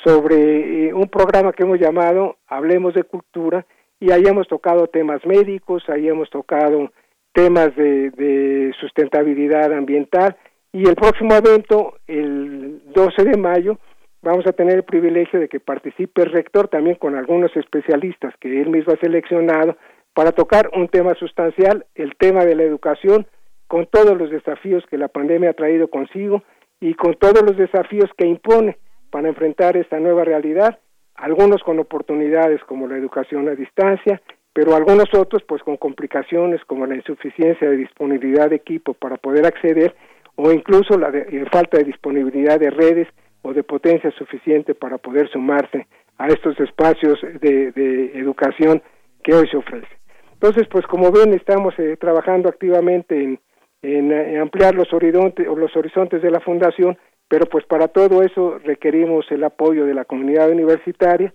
sobre eh, un programa que hemos llamado Hablemos de Cultura. Y ahí hemos tocado temas médicos, ahí hemos tocado temas de, sustentabilidad ambiental. Y el próximo evento, el 12 de mayo, vamos a tener el privilegio de que participe el rector también con algunos especialistas que él mismo ha seleccionado para tocar un tema sustancial, el tema de la educación, con todos los desafíos que la pandemia ha traído consigo y con todos los desafíos que impone para enfrentar esta nueva realidad, algunos con oportunidades como la educación a distancia, pero algunos otros pues con complicaciones como la insuficiencia de disponibilidad de equipo para poder acceder o incluso la eh, falta de disponibilidad de redes o de potencia suficiente para poder sumarse a estos espacios de, educación que hoy se ofrece. Entonces, pues como ven, estamos eh, trabajando activamente en, en, ampliar los horizontes, los horizontes de la fundación pero pues para todo eso requerimos el apoyo de la comunidad universitaria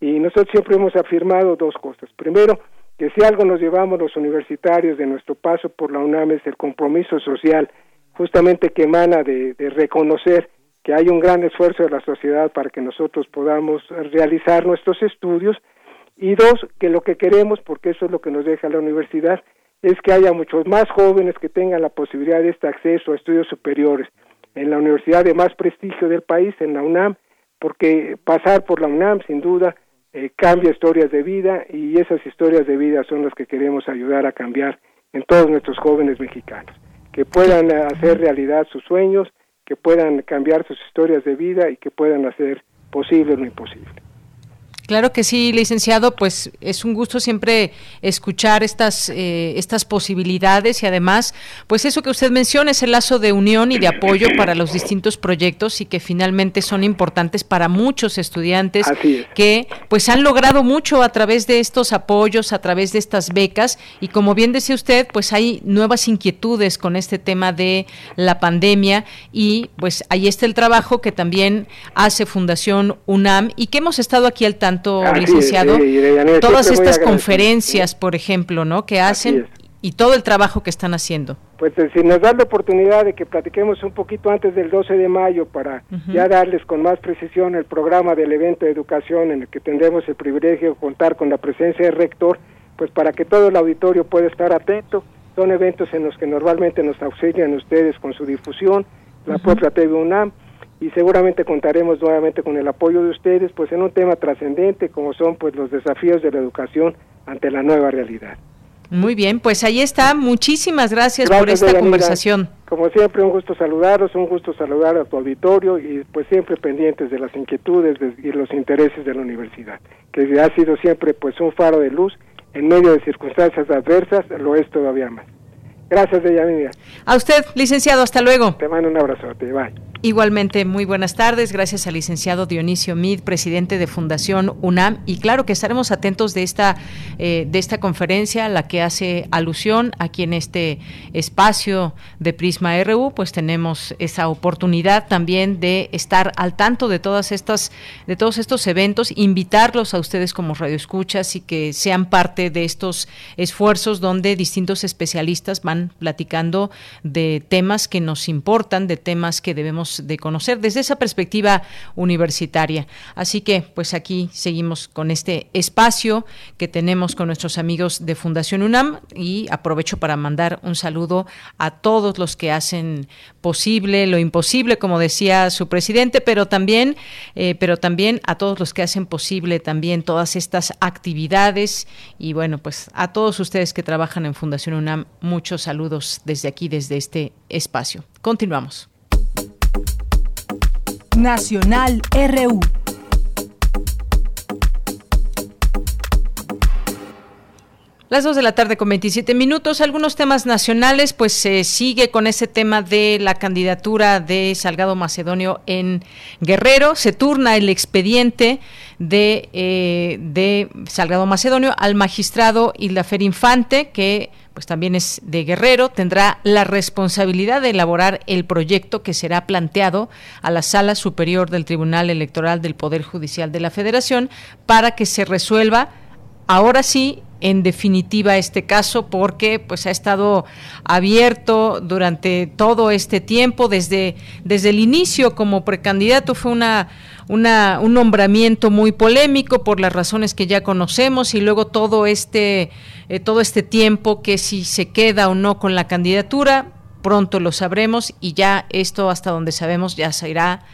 y nosotros siempre hemos afirmado dos cosas. Primero, que si algo nos llevamos los universitarios de nuestro paso por la UNAM es el compromiso social, justamente que emana de reconocer que hay un gran esfuerzo de la sociedad para que nosotros podamos realizar nuestros estudios. Y dos, que lo que queremos, porque eso es lo que nos deja la universidad, es que haya muchos más jóvenes que tengan la posibilidad de este acceso a estudios superiores en la universidad de más prestigio del país, en la UNAM, porque pasar por la UNAM sin duda eh, cambia historias de vida y esas historias de vida son las que queremos ayudar a cambiar en todos nuestros jóvenes mexicanos, que puedan hacer realidad sus sueños, que puedan cambiar sus historias de vida y que puedan hacer posible lo imposible. Claro que sí, licenciado, pues es un gusto siempre escuchar estas, eh, estas posibilidades y además, pues eso que usted menciona es el lazo de unión y de apoyo para los distintos proyectos y que finalmente son importantes para muchos estudiantes que pues han logrado mucho a través de estos apoyos, a través de estas becas y como bien decía usted, pues hay nuevas inquietudes con este tema de la pandemia y pues ahí está el trabajo que también hace Fundación UNAM y que hemos estado aquí al tanto licenciado, todas estas conferencias, por ejemplo, ¿no? Que hacen y todo el trabajo que están haciendo. Pues eh, si nos da la oportunidad de que platiquemos un poquito antes del 12 de mayo para ya darles con más precisión el programa del evento de educación en el que tendremos el privilegio de contar con la presencia del rector, pues para que todo el auditorio pueda estar atento. Son eventos en los que normalmente nos auxilian ustedes con su difusión, la propia TV UNAM, y seguramente contaremos nuevamente con el apoyo de ustedes pues en un tema trascendente como son pues los desafíos de la educación ante la nueva realidad. Muy bien, pues ahí está. Muchísimas gracias, por esta conversación. Como siempre, un gusto saludaros, un gusto saludar a tu auditorio y pues siempre pendientes de las inquietudes y los intereses de la universidad, que ha sido siempre pues un faro de luz en medio de circunstancias adversas, lo es todavía más. Gracias, Deyanira. A usted, licenciado, hasta luego. Te mando un abrazote, bye. Igualmente, muy buenas tardes. Gracias al licenciado Dionisio Mid, presidente de Fundación UNAM. Y claro que estaremos atentos de esta, eh, de esta conferencia, a la que hace alusión aquí en este espacio de Prisma RU, pues tenemos esa oportunidad también de estar al tanto de todas estas, de todos estos eventos, invitarlos a ustedes como radioescuchas y que sean parte de estos esfuerzos donde distintos especialistas van platicando de temas que nos importan, de temas que debemos de conocer desde esa perspectiva universitaria. Así que, pues aquí seguimos con este espacio que tenemos con nuestros amigos de Fundación UNAM y aprovecho para mandar un saludo a todos los que hacen posible lo imposible, como decía su presidente, pero también, eh, pero también a todos los que hacen posible también todas estas actividades y bueno, pues a todos ustedes que trabajan en Fundación UNAM, muchos saludos desde aquí, desde este espacio. Continuamos. Nacional RU. Las dos de la tarde con 27 minutos. Algunos temas nacionales, pues se sigue con ese tema de la candidatura de Salgado Macedonio en Guerrero. Se turna el expediente de, eh, de Salgado Macedonio al magistrado Hildafer Infante, que pues también es de Guerrero, tendrá la responsabilidad de elaborar el proyecto que será planteado a la Sala Superior del Tribunal Electoral del Poder Judicial de la Federación para que se resuelva ahora sí en definitiva este caso porque pues ha estado abierto durante todo este tiempo desde desde el inicio como precandidato. Fue una un nombramiento muy polémico por las razones que ya conocemos y luego todo este, eh, todo este tiempo que si se queda o no con la candidatura, pronto lo sabremos y ya esto hasta donde sabemos ya se irá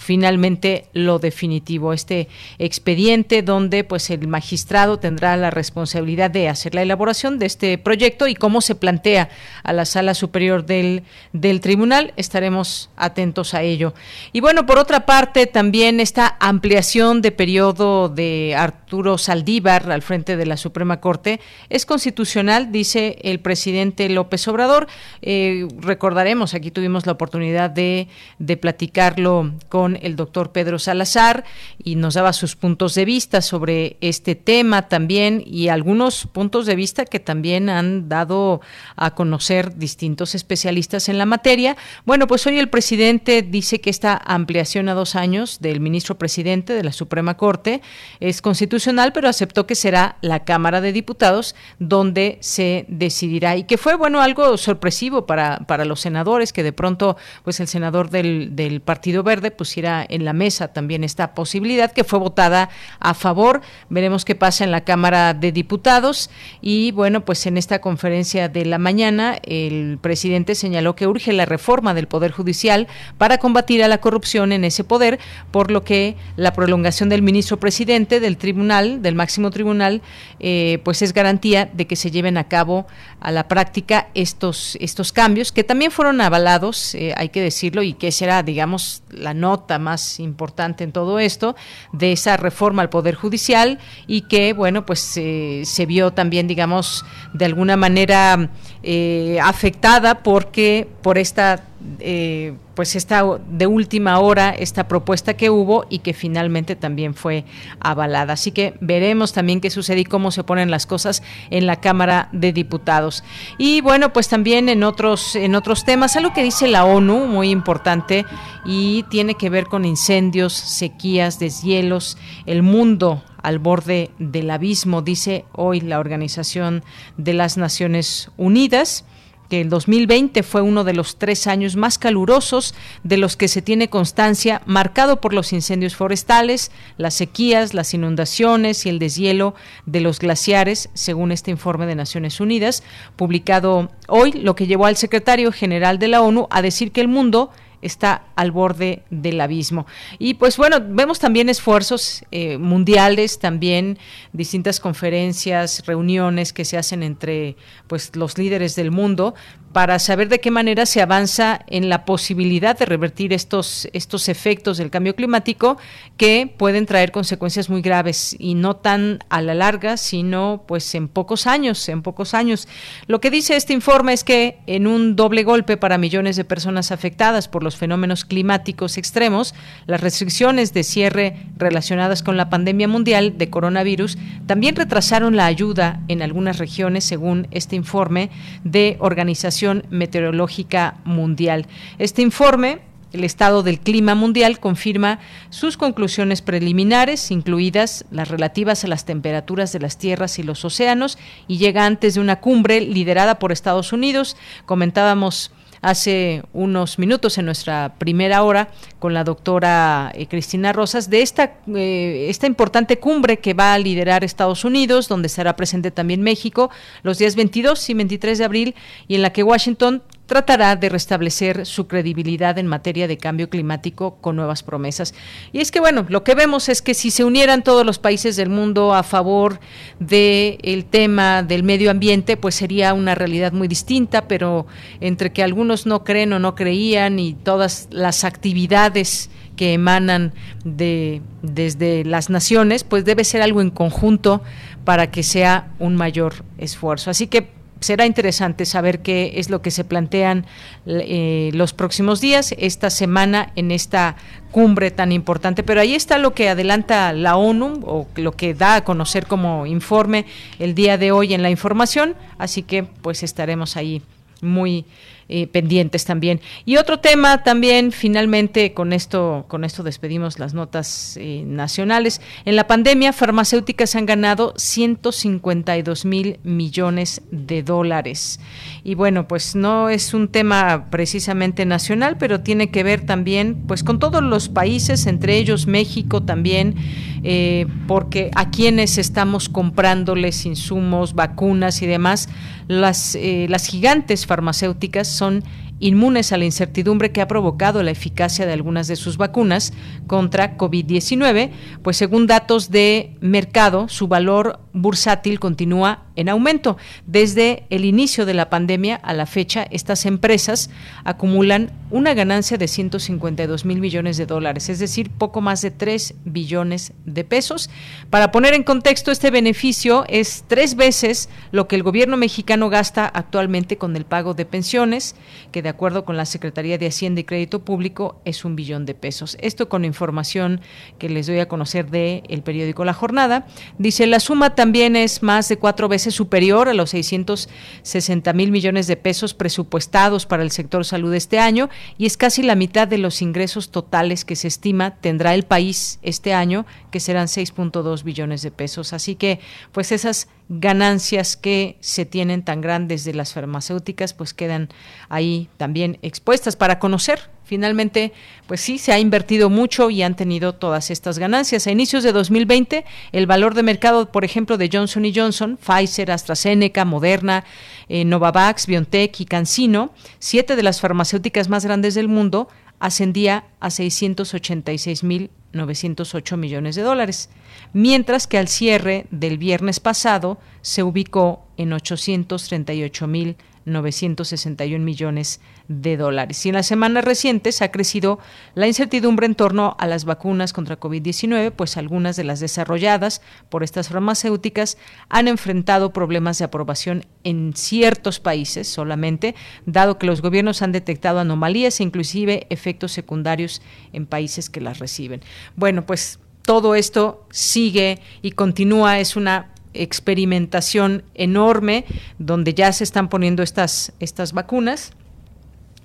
finalmente lo definitivo, este expediente donde pues el magistrado tendrá la responsabilidad de hacer la elaboración de este proyecto y cómo se plantea a la sala superior del, del tribunal, estaremos atentos a ello. Y bueno, por otra parte, también esta ampliación de periodo de Arturo Saldívar al frente de la Suprema Corte es constitucional, dice el presidente López Obrador. Eh, recordaremos, aquí tuvimos la oportunidad de, de platicarlo con el doctor Pedro Salazar y nos daba sus puntos de vista sobre este tema también y algunos puntos de vista que también han dado a conocer distintos especialistas en la materia. Bueno, pues hoy el presidente dice que esta ampliación a dos años del ministro presidente de la Suprema Corte es constitucional, pero aceptó que será la Cámara de Diputados donde se decidirá y que fue, bueno, algo sorpresivo para, para los senadores, que de pronto, pues el senador del, del Partido Verde pusiera en la mesa también esta posibilidad que fue votada a favor. Veremos qué pasa en la Cámara de Diputados. Y bueno, pues en esta conferencia de la mañana el presidente señaló que urge la reforma del Poder Judicial para combatir a la corrupción en ese poder, por lo que la prolongación del ministro presidente del tribunal, del máximo tribunal, eh, pues es garantía de que se lleven a cabo a la práctica estos, estos cambios que también fueron avalados, eh, hay que decirlo, y que será, digamos, la nota más importante en todo esto de esa reforma al Poder Judicial y que, bueno, pues se vio también, digamos, de alguna manera eh, afectada porque por esta eh, pues esta de última hora esta propuesta que hubo y que finalmente también fue avalada. Así que veremos también qué sucede y cómo se ponen las cosas en la Cámara de Diputados. Y bueno, pues también en otros en otros temas, algo que dice la ONU muy importante y tiene que ver con incendios, sequías, deshielos, el mundo al borde del abismo, dice hoy la Organización de las Naciones Unidas que el 2020 fue uno de los tres años más calurosos de los que se tiene constancia, marcado por los incendios forestales, las sequías, las inundaciones y el deshielo de los glaciares, según este informe de Naciones Unidas, publicado hoy, lo que llevó al secretario general de la ONU a decir que el mundo está al borde del abismo. Y pues bueno, vemos también esfuerzos eh, mundiales, también distintas conferencias, reuniones que se hacen entre pues los líderes del mundo para saber de qué manera se avanza en la posibilidad de revertir estos, estos efectos del cambio climático que pueden traer consecuencias muy graves y no tan a la larga, sino pues en pocos años, en pocos años. Lo que dice este informe es que en un doble golpe para millones de personas afectadas por los fenómenos climáticos extremos, las restricciones de cierre relacionadas con la pandemia mundial de coronavirus también retrasaron la ayuda en algunas regiones, según este informe de organizaciones Meteorológica Mundial. Este informe el estado del clima mundial confirma sus conclusiones preliminares, incluidas las relativas a las temperaturas de las tierras y los océanos, y llega antes de una cumbre liderada por Estados Unidos. Comentábamos hace unos minutos en nuestra primera hora con la doctora eh, Cristina Rosas de esta, eh, esta importante cumbre que va a liderar Estados Unidos, donde estará presente también México los días 22 y 23 de abril y en la que Washington tratará de restablecer su credibilidad en materia de cambio climático con nuevas promesas. Y es que, bueno, lo que vemos es que si se unieran todos los países del mundo a favor del tema del medio ambiente, pues sería una realidad muy distinta, pero entre que algunos no creen o no creían y todas las actividades que emanan de desde las naciones, pues debe ser algo en conjunto para que sea un mayor esfuerzo. Así que será interesante saber qué es lo que se plantean eh, los próximos días, esta semana, en esta cumbre tan importante. Pero ahí está lo que adelanta la ONU o lo que da a conocer como informe el día de hoy en la información. Así que pues estaremos ahí muy eh, pendientes también. Y otro tema también, finalmente, con esto, con esto despedimos las notas eh, nacionales. En la pandemia, farmacéuticas han ganado 152 mil millones de dólares. Y bueno, pues no es un tema precisamente nacional, pero tiene que ver también pues con todos los países, entre ellos México también, eh, porque a quienes estamos comprándoles insumos, vacunas y demás, las, las gigantes farmacéuticas son inmunes a la incertidumbre que ha provocado la eficacia de algunas de sus vacunas contra COVID-19, pues según datos de mercado, su valor bursátil continúa en aumento. Desde el inicio de la pandemia a la fecha, estas empresas acumulan una ganancia de 152 mil millones de dólares, es decir, poco más de 3 billones de pesos. Para poner en contexto, este beneficio es tres veces lo que el gobierno mexicano gasta actualmente con el pago de pensiones, que de acuerdo con la Secretaría de Hacienda y Crédito Público es un billón de pesos. Esto con información que les doy a conocer de el periódico La Jornada. Dice, la suma también es más de cuatro veces superior a los 660 mil millones de pesos presupuestados para el sector salud este año y es casi la mitad de los ingresos totales que se estima tendrá el país este año, que serán 6.2 billones de pesos. Así que, pues esas ganancias que se tienen tan grandes de las farmacéuticas, pues quedan ahí también expuestas para conocer finalmente, pues sí, se ha invertido mucho y han tenido todas estas ganancias. A inicios de 2020, el valor de mercado, por ejemplo, de Johnson Johnson, Pfizer, AstraZeneca, Moderna, eh, Novavax, BioNTech y CanSino, siete de las farmacéuticas más grandes del mundo, ascendía a 686.908 millones de dólares, mientras que al cierre del viernes pasado se ubicó en 838 mil 961 millones de dólares. Y en las semanas recientes ha crecido la incertidumbre en torno a las vacunas contra COVID-19, pues algunas de las desarrolladas por estas farmacéuticas han enfrentado problemas de aprobación en ciertos países solamente, dado que los gobiernos han detectado anomalías e inclusive efectos secundarios en países que las reciben. Bueno, pues todo esto sigue y continúa, es una experimentación enorme donde ya se están poniendo estas, estas vacunas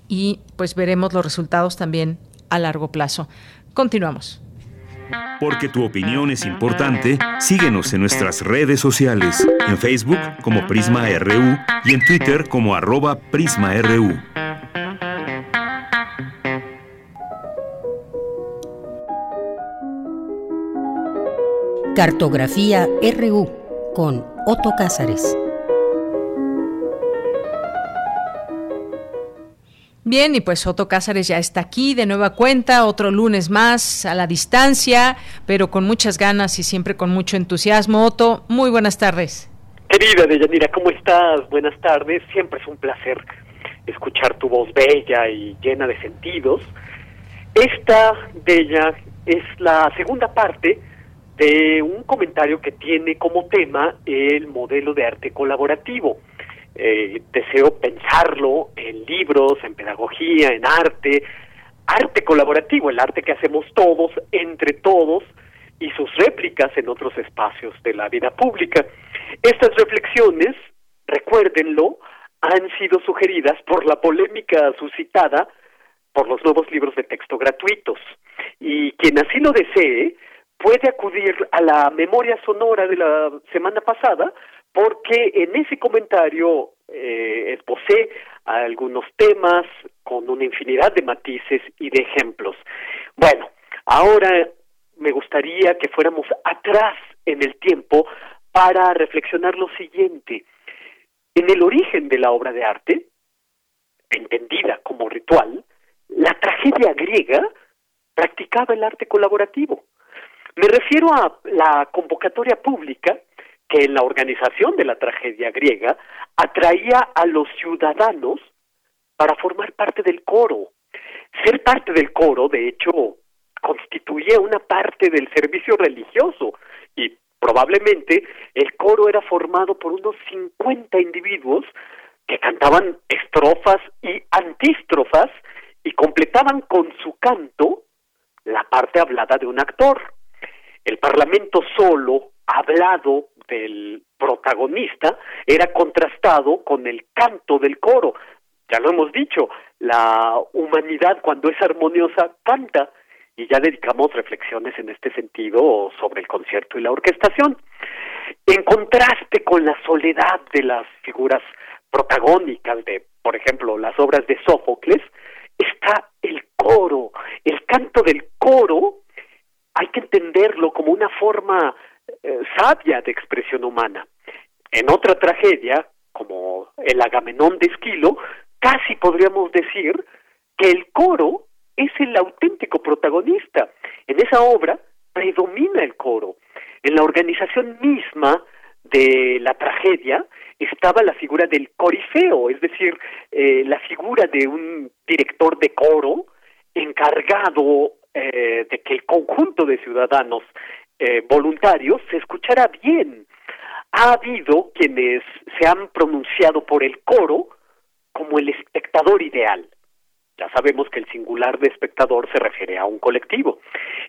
y pues veremos los resultados también a largo plazo. Continuamos. Porque tu opinión es importante, síguenos en nuestras redes sociales, en Facebook como Prisma RU y en Twitter como arroba PrismaRU. Cartografía RU con Otto Cázares. Bien, y pues Otto Cázares ya está aquí de nueva cuenta, otro lunes más a la distancia, pero con muchas ganas y siempre con mucho entusiasmo. Otto, muy buenas tardes. Querida Deyanira, ¿cómo estás? Buenas tardes. Siempre es un placer escuchar tu voz bella y llena de sentidos. Esta, Bella, es la segunda parte de un comentario que tiene como tema el modelo de arte colaborativo. Eh, deseo pensarlo en libros, en pedagogía, en arte, arte colaborativo, el arte que hacemos todos, entre todos, y sus réplicas en otros espacios de la vida pública. Estas reflexiones, recuérdenlo, han sido sugeridas por la polémica suscitada por los nuevos libros de texto gratuitos. Y quien así lo desee, puede acudir a la memoria sonora de la semana pasada porque en ese comentario eh, algunos temas con una infinidad de matices y de ejemplos. Bueno, ahora me gustaría que fuéramos atrás en el tiempo para reflexionar lo siguiente. En el origen de la obra de arte, entendida como ritual, la tragedia griega practicaba el arte colaborativo. Me refiero a la convocatoria pública que en la organización de la tragedia griega atraía a los ciudadanos para formar parte del coro. Ser parte del coro, de hecho, constituía una parte del servicio religioso y probablemente el coro era formado por unos 50 individuos que cantaban estrofas y antístrofas y completaban con su canto la parte hablada de un actor el Parlamento solo, hablado del protagonista, era contrastado con el canto del coro. Ya lo hemos dicho, la humanidad cuando es armoniosa canta y ya dedicamos reflexiones en este sentido sobre el concierto y la orquestación. En contraste con la soledad de las figuras protagónicas de, por ejemplo, las obras de Sófocles, está el coro, el canto del coro hay que entenderlo como una forma eh, sabia de expresión humana. En otra tragedia, como el Agamenón de Esquilo, casi podríamos decir que el coro es el auténtico protagonista. En esa obra predomina el coro. En la organización misma de la tragedia estaba la figura del corifeo, es decir, eh, la figura de un director de coro encargado eh, de que el conjunto de ciudadanos eh, voluntarios se escuchara bien. Ha habido quienes se han pronunciado por el coro como el espectador ideal. Ya sabemos que el singular de espectador se refiere a un colectivo,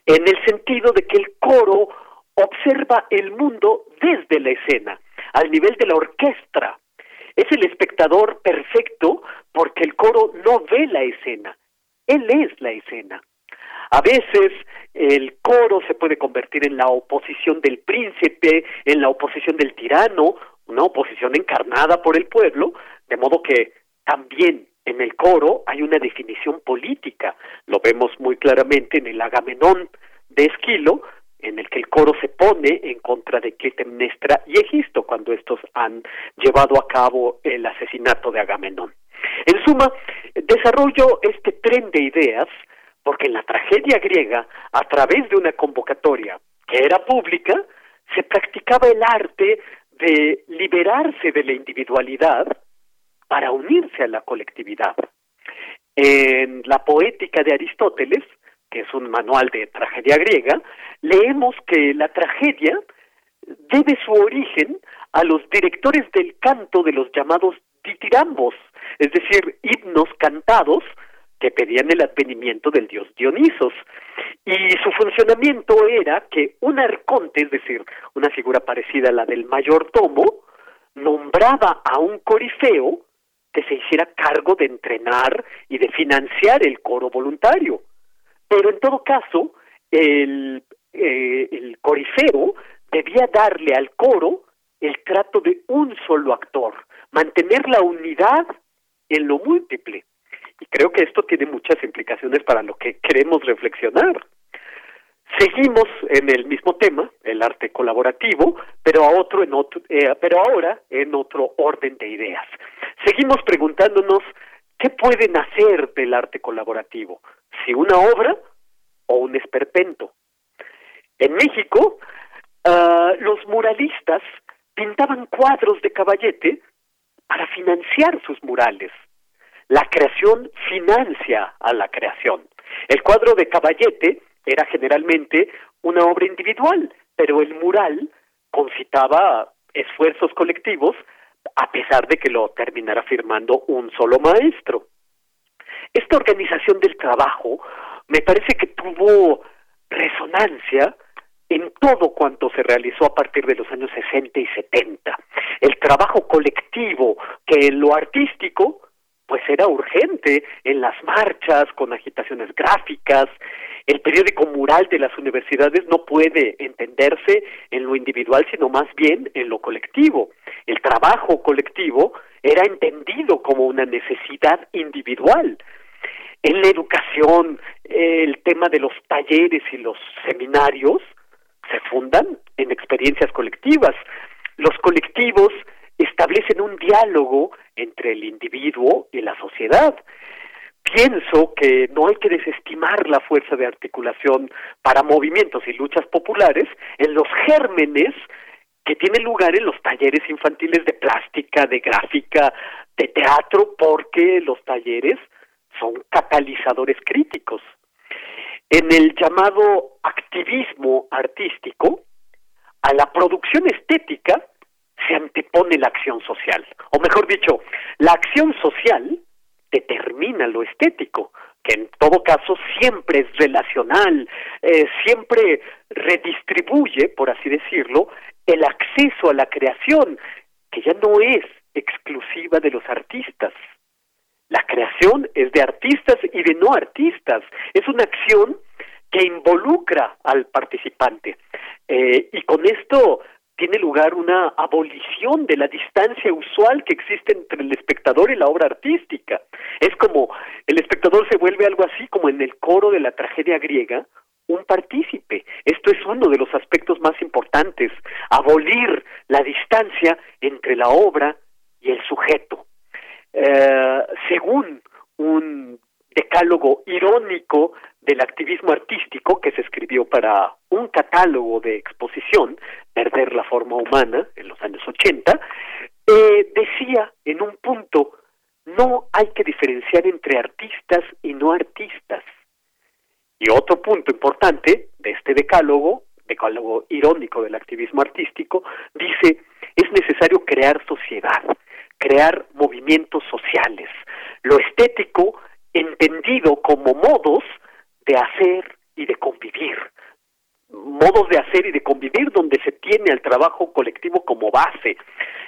en el sentido de que el coro observa el mundo desde la escena, al nivel de la orquesta. Es el espectador perfecto porque el coro no ve la escena, él es la escena. A veces el coro se puede convertir en la oposición del príncipe, en la oposición del tirano, una oposición encarnada por el pueblo, de modo que también en el coro hay una definición política. Lo vemos muy claramente en el Agamenón de Esquilo, en el que el coro se pone en contra de Clitemnestra y Egisto cuando estos han llevado a cabo el asesinato de Agamenón. En suma, desarrollo este tren de ideas porque en la tragedia griega, a través de una convocatoria que era pública, se practicaba el arte de liberarse de la individualidad para unirse a la colectividad. En la poética de Aristóteles, que es un manual de tragedia griega, leemos que la tragedia debe su origen a los directores del canto de los llamados ditirambos, es decir, himnos cantados que pedían el advenimiento del dios Dionisos. Y su funcionamiento era que un arconte, es decir, una figura parecida a la del mayordomo, nombraba a un corifeo que se hiciera cargo de entrenar y de financiar el coro voluntario. Pero en todo caso, el, eh, el corifeo debía darle al coro el trato de un solo actor, mantener la unidad en lo múltiple. Y creo que esto tiene muchas implicaciones para lo que queremos reflexionar. Seguimos en el mismo tema, el arte colaborativo, pero a otro en otro, eh, pero ahora en otro orden de ideas. Seguimos preguntándonos qué pueden hacer del arte colaborativo, si una obra o un esperpento. En México, ah, los muralistas pintaban cuadros de caballete para financiar sus murales. La creación financia a la creación. El cuadro de caballete era generalmente una obra individual, pero el mural concitaba esfuerzos colectivos a pesar de que lo terminara firmando un solo maestro. Esta organización del trabajo me parece que tuvo resonancia en todo cuanto se realizó a partir de los años 60 y 70. El trabajo colectivo que en lo artístico pues era urgente en las marchas, con agitaciones gráficas. El periódico mural de las universidades no puede entenderse en lo individual, sino más bien en lo colectivo. El trabajo colectivo era entendido como una necesidad individual. En la educación, el tema de los talleres y los seminarios se fundan en experiencias colectivas. Los colectivos establecen un diálogo entre el individuo y la sociedad. Pienso que no hay que desestimar la fuerza de articulación para movimientos y luchas populares en los gérmenes que tienen lugar en los talleres infantiles de plástica, de gráfica, de teatro, porque los talleres son catalizadores críticos. En el llamado activismo artístico, a la producción estética se antepone la acción social, o mejor dicho, la acción social determina lo estético, que en todo caso siempre es relacional, eh, siempre redistribuye, por así decirlo, el acceso a la creación, que ya no es exclusiva de los artistas. La creación es de artistas y de no artistas. Es una acción que involucra al participante. Eh, y con esto tiene lugar una abolición de la distancia usual que existe entre el espectador y la obra artística. Es como el espectador se vuelve algo así como en el coro de la tragedia griega, un partícipe. Esto es uno de los aspectos más importantes, abolir la distancia entre la obra y el sujeto. Eh, según un decálogo irónico del activismo artístico que se escribió para un catálogo de exposición, Perder la forma humana, en los años 80, eh, decía en un punto, no hay que diferenciar entre artistas y no artistas. Y otro punto importante de este decálogo, decálogo irónico del activismo artístico, dice, es necesario crear sociedad, crear movimientos sociales. Lo estético entendido como modos de hacer y de convivir. Modos de hacer y de convivir donde se tiene el trabajo colectivo como base,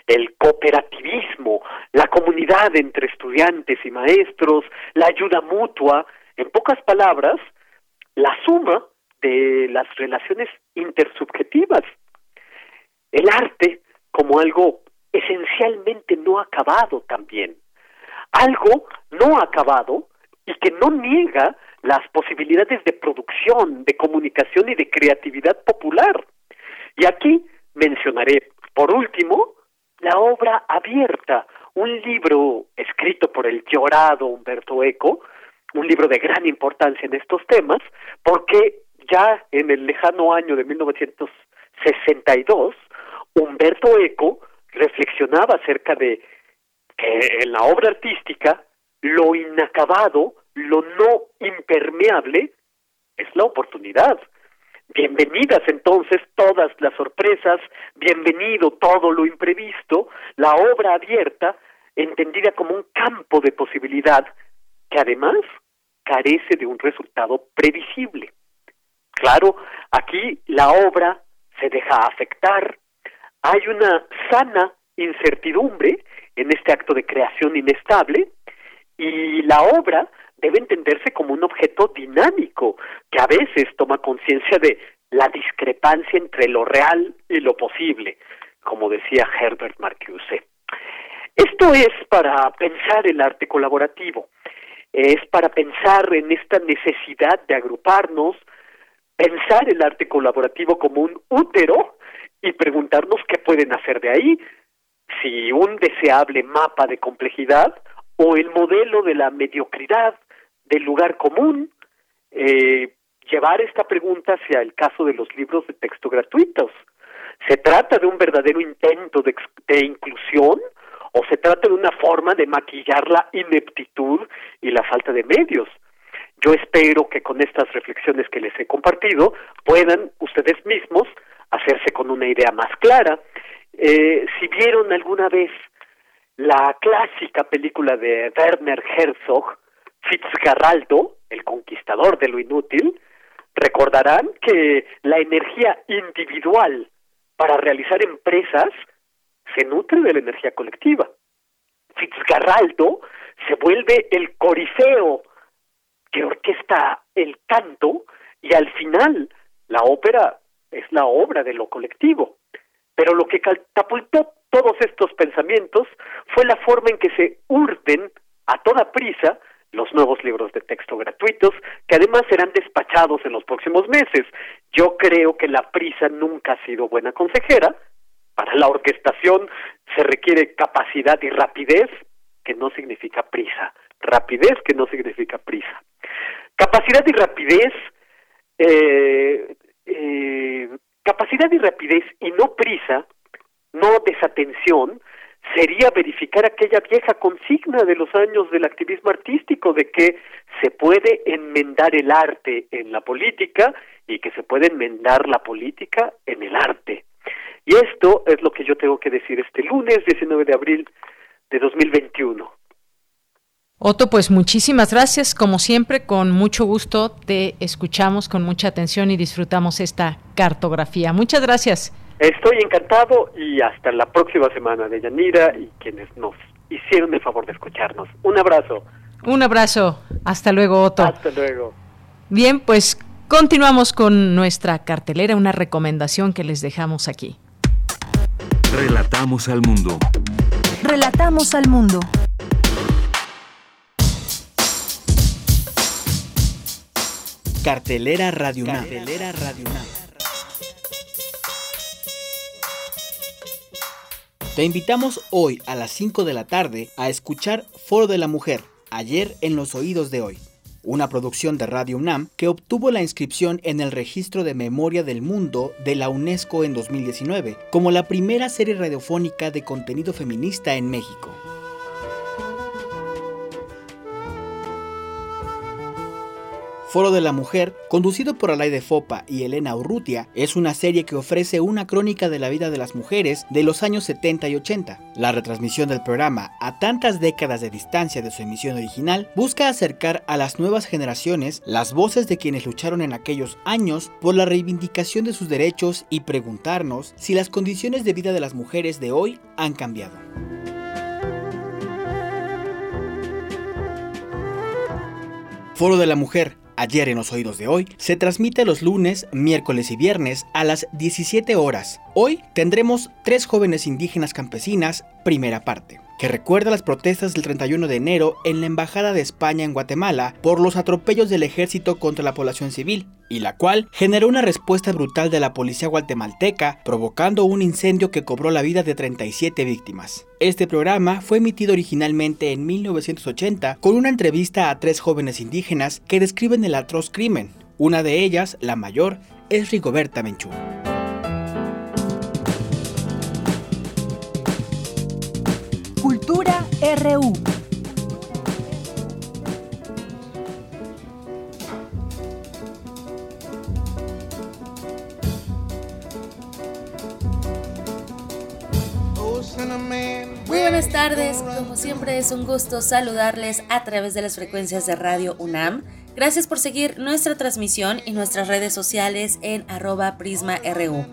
el cooperativismo, la comunidad entre estudiantes y maestros, la ayuda mutua, en pocas palabras, la suma de las relaciones intersubjetivas. El arte como algo esencialmente no acabado también. Algo no acabado y que no niega las posibilidades de producción, de comunicación y de creatividad popular. Y aquí mencionaré, por último, la obra abierta, un libro escrito por el llorado Humberto Eco, un libro de gran importancia en estos temas, porque ya en el lejano año de 1962, Humberto Eco reflexionaba acerca de que en la obra artística lo inacabado, lo no impermeable, es la oportunidad. Bienvenidas entonces todas las sorpresas, bienvenido todo lo imprevisto, la obra abierta, entendida como un campo de posibilidad, que además carece de un resultado previsible. Claro, aquí la obra se deja afectar, hay una sana incertidumbre en este acto de creación inestable y la obra debe entenderse como un objeto dinámico que a veces toma conciencia de la discrepancia entre lo real y lo posible, como decía Herbert Marcuse. Esto es para pensar el arte colaborativo, es para pensar en esta necesidad de agruparnos, pensar el arte colaborativo como un útero y preguntarnos qué pueden hacer de ahí, si un deseable mapa de complejidad o el modelo de la mediocridad, del lugar común, eh, llevar esta pregunta hacia el caso de los libros de texto gratuitos. ¿Se trata de un verdadero intento de, inclusión o se trata de una forma de maquillar la ineptitud y la falta de medios? Yo espero que con estas reflexiones que les he compartido puedan ustedes mismos hacerse con una idea más clara. Eh, si vieron alguna vez la clásica película de Werner Herzog, Fitzgeraldo, el conquistador de lo inútil, recordarán que la energía individual para realizar empresas se nutre de la energía colectiva. Fitzgeraldo se vuelve el corifeo que orquesta el canto y al final la ópera es la obra de lo colectivo. Pero lo que catapultó todos estos pensamientos fue la forma en que se urden a toda prisa los nuevos libros de texto gratuitos, que además serán despachados en los próximos meses. Yo creo que la prisa nunca ha sido buena consejera. Para la orquestación se requiere capacidad y rapidez, que no significa prisa. Rapidez, que no significa prisa. Capacidad y rapidez eh, eh, capacidad y rapidez y no prisa, no desatención, sería verificar aquella vieja consigna de los años del activismo artístico de que se puede enmendar el arte en la política y que se puede enmendar la política en el arte. Y esto es lo que yo tengo que decir este lunes 19 de abril de 2021. Otto, pues muchísimas gracias. Como siempre, con mucho gusto te escuchamos con mucha atención y disfrutamos esta cartografía. Muchas gracias. Estoy encantado y hasta la próxima semana de Yanira y quienes nos hicieron el favor de escucharnos. Un abrazo. Un abrazo. Hasta luego, Otto. Hasta luego. Bien, pues continuamos con nuestra cartelera, una recomendación que les dejamos aquí. Relatamos al mundo. Relatamos al mundo. Cartelera Radio Te invitamos hoy a las 5 de la tarde a escuchar Foro de la Mujer, ayer en los oídos de hoy, una producción de Radio UNAM que obtuvo la inscripción en el Registro de Memoria del Mundo de la UNESCO en 2019, como la primera serie radiofónica de contenido feminista en México. Foro de la Mujer, conducido por de Fopa y Elena Urrutia, es una serie que ofrece una crónica de la vida de las mujeres de los años 70 y 80. La retransmisión del programa, a tantas décadas de distancia de su emisión original, busca acercar a las nuevas generaciones las voces de quienes lucharon en aquellos años por la reivindicación de sus derechos y preguntarnos si las condiciones de vida de las mujeres de hoy han cambiado. Foro de la Mujer, Ayer en los oídos de hoy se transmite los lunes, miércoles y viernes a las 17 horas. Hoy tendremos tres jóvenes indígenas campesinas, primera parte que recuerda las protestas del 31 de enero en la Embajada de España en Guatemala por los atropellos del ejército contra la población civil, y la cual generó una respuesta brutal de la policía guatemalteca, provocando un incendio que cobró la vida de 37 víctimas. Este programa fue emitido originalmente en 1980 con una entrevista a tres jóvenes indígenas que describen el atroz crimen. Una de ellas, la mayor, es Rigoberta Menchú. Muy buenas tardes, como siempre es un gusto saludarles a través de las frecuencias de Radio UNAM. Gracias por seguir nuestra transmisión y nuestras redes sociales en arroba prisma.ru.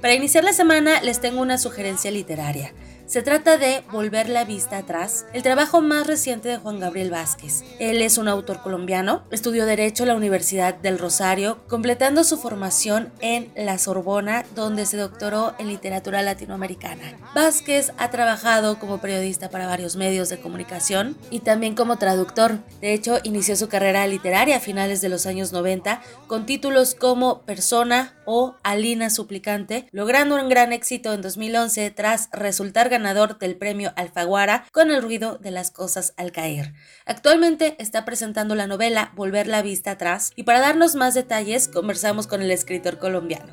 Para iniciar la semana les tengo una sugerencia literaria. Se trata de Volver la vista atrás, el trabajo más reciente de Juan Gabriel Vázquez. Él es un autor colombiano, estudió Derecho en la Universidad del Rosario, completando su formación en la Sorbona, donde se doctoró en literatura latinoamericana. Vázquez ha trabajado como periodista para varios medios de comunicación y también como traductor. De hecho, inició su carrera literaria a finales de los años 90 con títulos como Persona o Alina Suplicante, logrando un gran éxito en 2011 tras resultar ganador del premio Alfaguara con el ruido de las cosas al caer. Actualmente está presentando la novela Volver la vista atrás y para darnos más detalles conversamos con el escritor colombiano.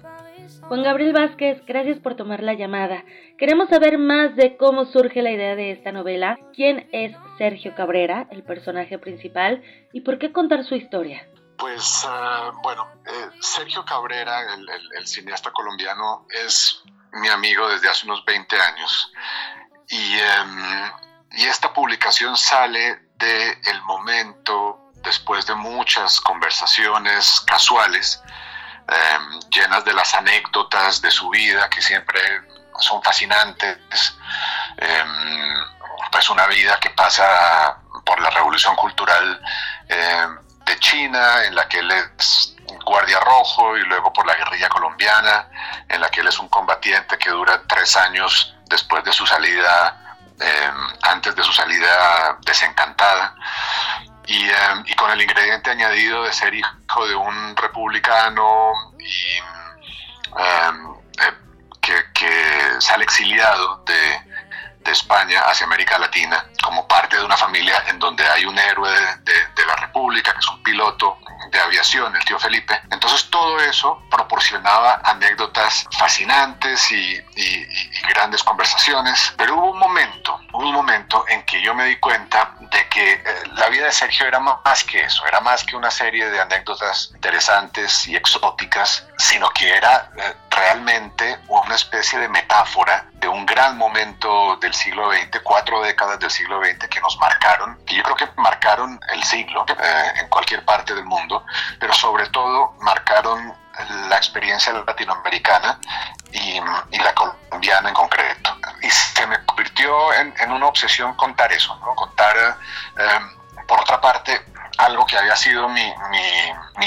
Juan Gabriel Vázquez, gracias por tomar la llamada. Queremos saber más de cómo surge la idea de esta novela, quién es Sergio Cabrera, el personaje principal, y por qué contar su historia. Pues uh, bueno, eh, Sergio Cabrera, el, el, el, cineasta colombiano, es mi amigo desde hace unos 20 años. Y, um, y esta publicación sale del el momento, después de muchas conversaciones casuales, um, llenas de las anécdotas de su vida, que siempre son fascinantes. Um, pues una vida que pasa por la revolución cultural China, en la que él es guardia rojo y luego por la guerrilla colombiana, en la que él es un combatiente que dura tres años después de su salida, eh, antes de su salida desencantada, y, eh, y, con el ingrediente añadido de ser hijo de un republicano y eh, que, que, sale exiliado de, de España hacia América Latina como parte de una familia en donde hay un héroe de, la República, que es un piloto de aviación, el tío Felipe. Entonces todo eso proporcionaba anécdotas fascinantes y, y, grandes conversaciones, pero hubo un momento, hubo un momento en que yo me di cuenta de que eh, la vida de Sergio era más que eso, era más que una serie de anécdotas interesantes y exóticas, sino que era eh, realmente una especie de metáfora de un gran momento del siglo XX, cuatro décadas del siglo XX que nos marcaron, que yo creo que marcaron el siglo eh, en cualquier parte del mundo, pero sobre todo marcaron la experiencia latinoamericana y, la colombiana en concreto. Y se me convirtió en, una obsesión contar eso, ¿no? contar, eh, por otra parte, algo que había sido mi,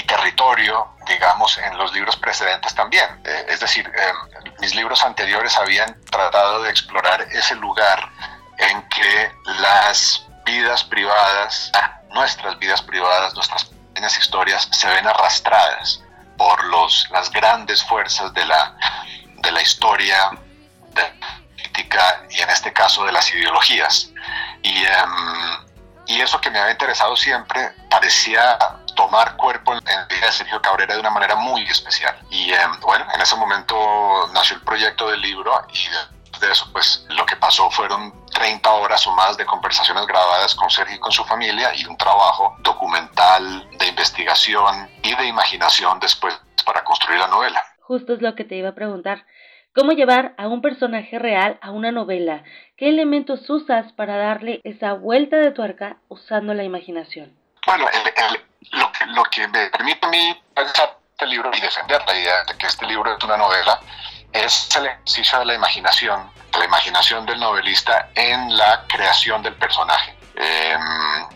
territorio, digamos, en los libros precedentes también. Eh, es decir, eh, mis libros anteriores habían tratado de explorar ese lugar en que las vidas privadas, nuestras vidas privadas, nuestras pequeñas historias, se ven arrastradas por los, las grandes fuerzas de la, de la historia de la política y en este caso de las ideologías. Y, um, y eso que me había interesado siempre parecía tomar cuerpo en la vida de Sergio Cabrera de una manera muy especial. Y eh, bueno, en ese momento nació el proyecto del libro y de eso pues lo que pasó fueron 30 horas o más de conversaciones grabadas con Sergio y con su familia y un trabajo documental de investigación y de imaginación después para construir la novela. Justo es lo que te iba a preguntar. ¿Cómo llevar a un personaje real a una novela? ¿Qué elementos usas para darle esa vuelta de tuerca usando la imaginación? Bueno, el, el, lo, que, lo, que, me permite a mí pensar este libro y defender la idea de que este libro es una novela es el ejercicio de la imaginación, la imaginación del novelista en la creación del personaje. Eh,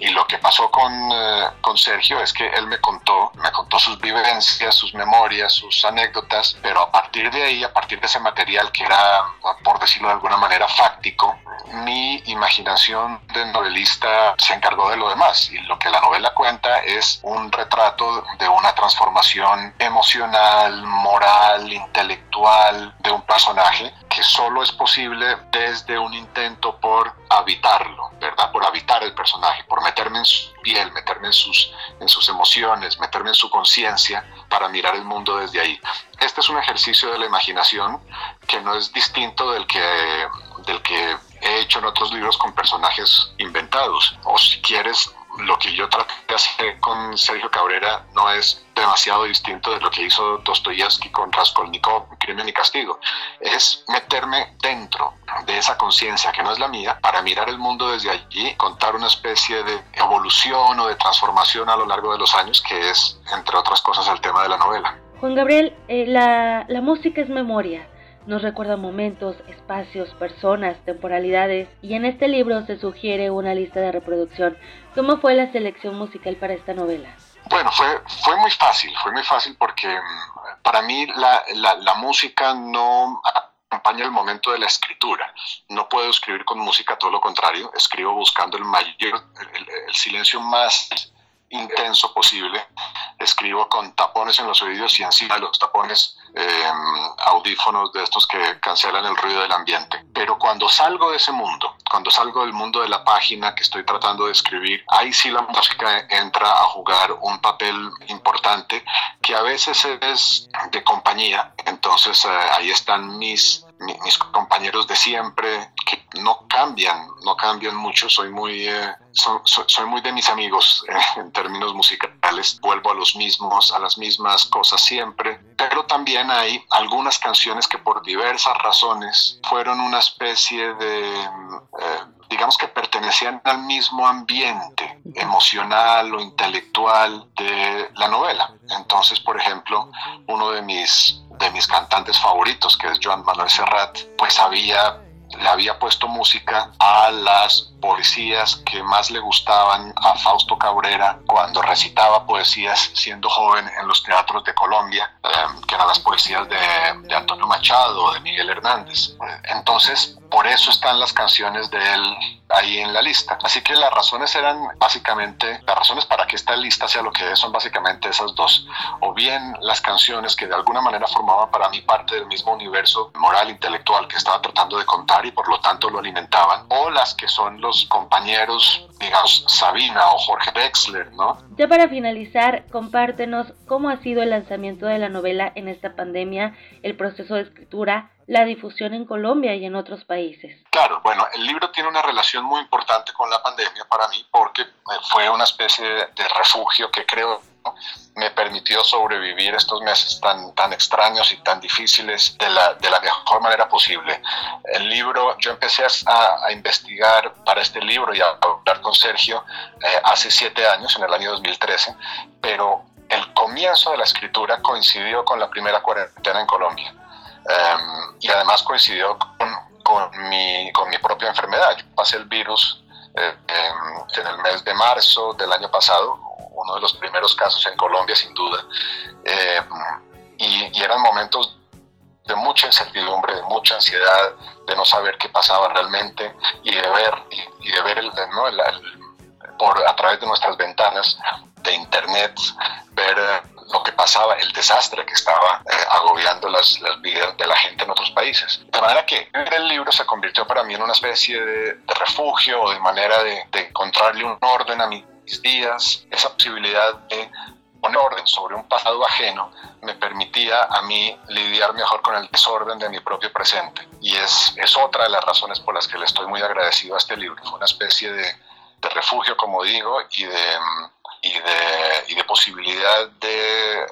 y lo que pasó con, eh, con, Sergio es que él me contó, me contó sus vivencias, sus memorias, sus anécdotas, pero a partir de ahí, a partir de ese material que era, por decirlo de alguna manera, fáctico, mi imaginación de novelista se encargó de lo demás. Y lo que la novela cuenta es un retrato de una transformación emocional, moral, intelectual de un personaje que solo es posible desde un intento por habitarlo, ¿verdad? Por habitar el personaje, por meterme en su piel, meterme en sus, en sus emociones, meterme en su conciencia para mirar el mundo desde ahí. Este es un ejercicio de la imaginación que no es distinto del que, del que he hecho en otros libros con personajes inventados. O si quieres, lo que yo traté de hacer con Sergio Cabrera no es demasiado distinto de lo que hizo Dostoyevsky con Raskolnikov, Crimen y Castigo. Es meterme dentro de esa conciencia que no es la mía para mirar el mundo desde allí, contar una especie de evolución o de transformación a lo largo de los años, que es, entre otras cosas, el tema de la novela. Juan Gabriel, eh, la, la música es memoria nos recuerda momentos, espacios, personas, temporalidades y en este libro se sugiere una lista de reproducción. ¿Cómo fue la selección musical para esta novela? Bueno, fue, fue muy fácil, fue muy fácil porque mm, para mí la, la, música no acompaña el momento de la escritura. No puedo escribir con música, todo lo contrario, escribo buscando el mayor, el silencio más intenso posible. Escribo con tapones en los oídos y encima de los tapones em, audífonos de estos que cancelan el ruido del ambiente. Pero cuando salgo de ese mundo, cuando salgo del mundo de la página que estoy tratando de escribir, ahí sí la música entra a jugar un papel importante que a veces es de compañía. Entonces eh, ahí están mis mis compañeros de siempre, que no cambian, no cambian mucho, soy muy, eh, soy, muy de mis amigos eh, en términos musicales, vuelvo a los mismos, a las mismas cosas siempre, pero también hay algunas canciones que por diversas razones fueron una especie de... Eh, digamos que pertenecían al mismo ambiente emocional o intelectual de la novela. Entonces, por ejemplo, uno de mis de mis cantantes favoritos, que es Joan Manuel Serrat, pues había le había puesto música a las poesías que más le gustaban a Fausto Cabrera cuando recitaba poesías siendo joven en los teatros de Colombia, em, que eran las poesías de, de Antonio Machado de Miguel Hernández. Entonces, por eso están las canciones de él ahí en la lista. Así que las razones eran básicamente, las razones para que esta lista sea lo que es son básicamente esas dos. O bien las canciones que de alguna manera formaban para mí parte del mismo universo moral, intelectual que estaba tratando de contar y por lo tanto lo alimentaban, o las que son los compañeros, digamos, Sabina o Jorge Wexler, ¿no? Ya para finalizar, compártenos cómo ha sido el lanzamiento de la novela en esta pandemia, el proceso de escritura, la difusión en Colombia y en otros países. Claro, bueno, el libro tiene una relación muy importante con la pandemia para mí porque eh, fue una especie de refugio que creo me permitió sobrevivir estos meses tan, tan extraños y tan difíciles de la, de la mejor manera posible. El libro, yo empecé a, a investigar para este libro y a hablar con Sergio eh, hace siete años, en el año 2013, pero el comienzo de la escritura coincidió con la primera cuarentena en Colombia. Em, y además coincidió con, con, mi, con mi propia enfermedad. Yo pasé el virus eh, en el mes de marzo del año pasado, uno de los primeros casos en Colombia sin duda, eh, y, eran momentos de mucha incertidumbre, de mucha ansiedad, de no saber qué pasaba realmente y de ver, y, de ver el, ¿no? por, a través de nuestras ventanas de internet, ver eh, lo que pasaba, el desastre que estaba eh, agobiando las, las, vidas de la gente en otros países. De manera que el libro se convirtió para mí en una especie de, de refugio o de manera de, de encontrarle un orden a días, esa posibilidad de poner orden sobre un pasado ajeno me permitía a mí lidiar mejor con el desorden de mi propio presente. Y es, es otra de las razones por las que le estoy muy agradecido a este libro. Fue una especie de, de refugio, como digo, y de, y de, y de posibilidad de eh,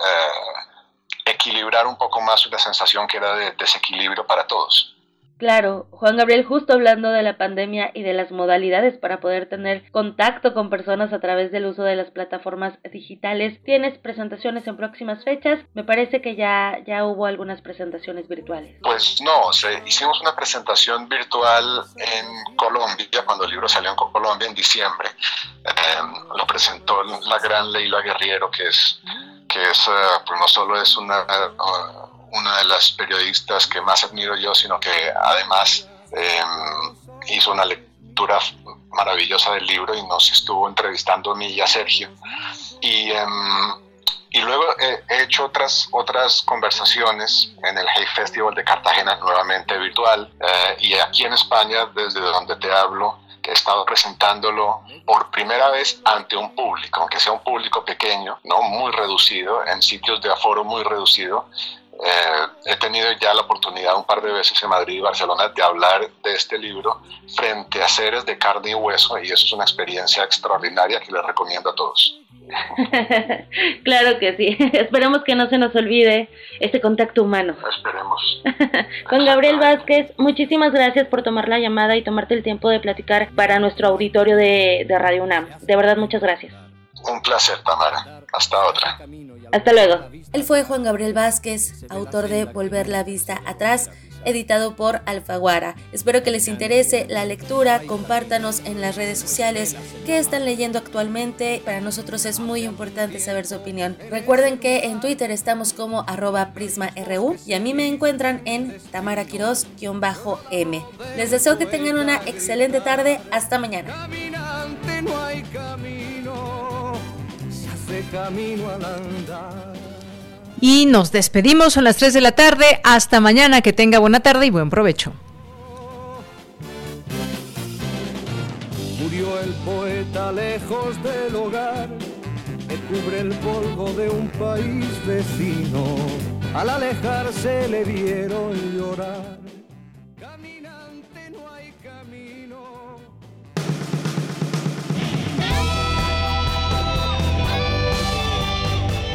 equilibrar un poco más una sensación que era de desequilibrio para todos. Claro, Juan Gabriel, justo hablando de la pandemia y de las modalidades para poder tener contacto con personas a través del uso de las plataformas digitales, tienes presentaciones en próximas fechas. Me parece que ya, ya hubo algunas presentaciones virtuales. Pues no, hicimos una presentación virtual en Colombia, cuando el libro salió en Colombia en diciembre. Em, lo presentó la gran Leila Guerriero, que es, que es pues no solo es una una de las periodistas que más admiro yo, sino que además em, hizo una lectura maravillosa del libro y nos estuvo entrevistando a mí y a Sergio. Y, em, y luego he, hecho otras, otras conversaciones en el Hey Festival de Cartagena, nuevamente virtual, eh, y aquí en España, desde donde te hablo, he estado presentándolo por primera vez ante un público, aunque sea un público pequeño, no muy reducido, en sitios de aforo muy reducido, Eh, he tenido ya la oportunidad un par de veces en Madrid y Barcelona de hablar de este libro frente a seres de carne y hueso y eso es una experiencia extraordinaria que les recomiendo a todos. claro que sí. Esperemos que no se nos olvide este contacto humano. Esperemos. Juan Gabriel Vázquez, muchísimas gracias por tomar la llamada y tomarte el tiempo de platicar para nuestro auditorio de, de Radio UNAM. De verdad, muchas gracias. Un placer, Tamara. Hasta otra. Hasta luego. Él fue Juan Gabriel Vázquez, autor de Volver la vista atrás editado por Alfaguara. Espero que les interese la lectura, compártanos en las redes sociales qué están leyendo actualmente. Para nosotros es muy importante saber su opinión. Recuerden que en Twitter estamos como arroba prisma.ru y a mí me encuentran en Tamara m Les deseo que tengan una excelente tarde. Hasta mañana. Y nos despedimos, son las 3 de la tarde. Hasta mañana, que tenga buena tarde y buen provecho. Murió el poeta lejos del hogar, que cubre el polvo de un país vecino. Al alejarse le vieron llorar.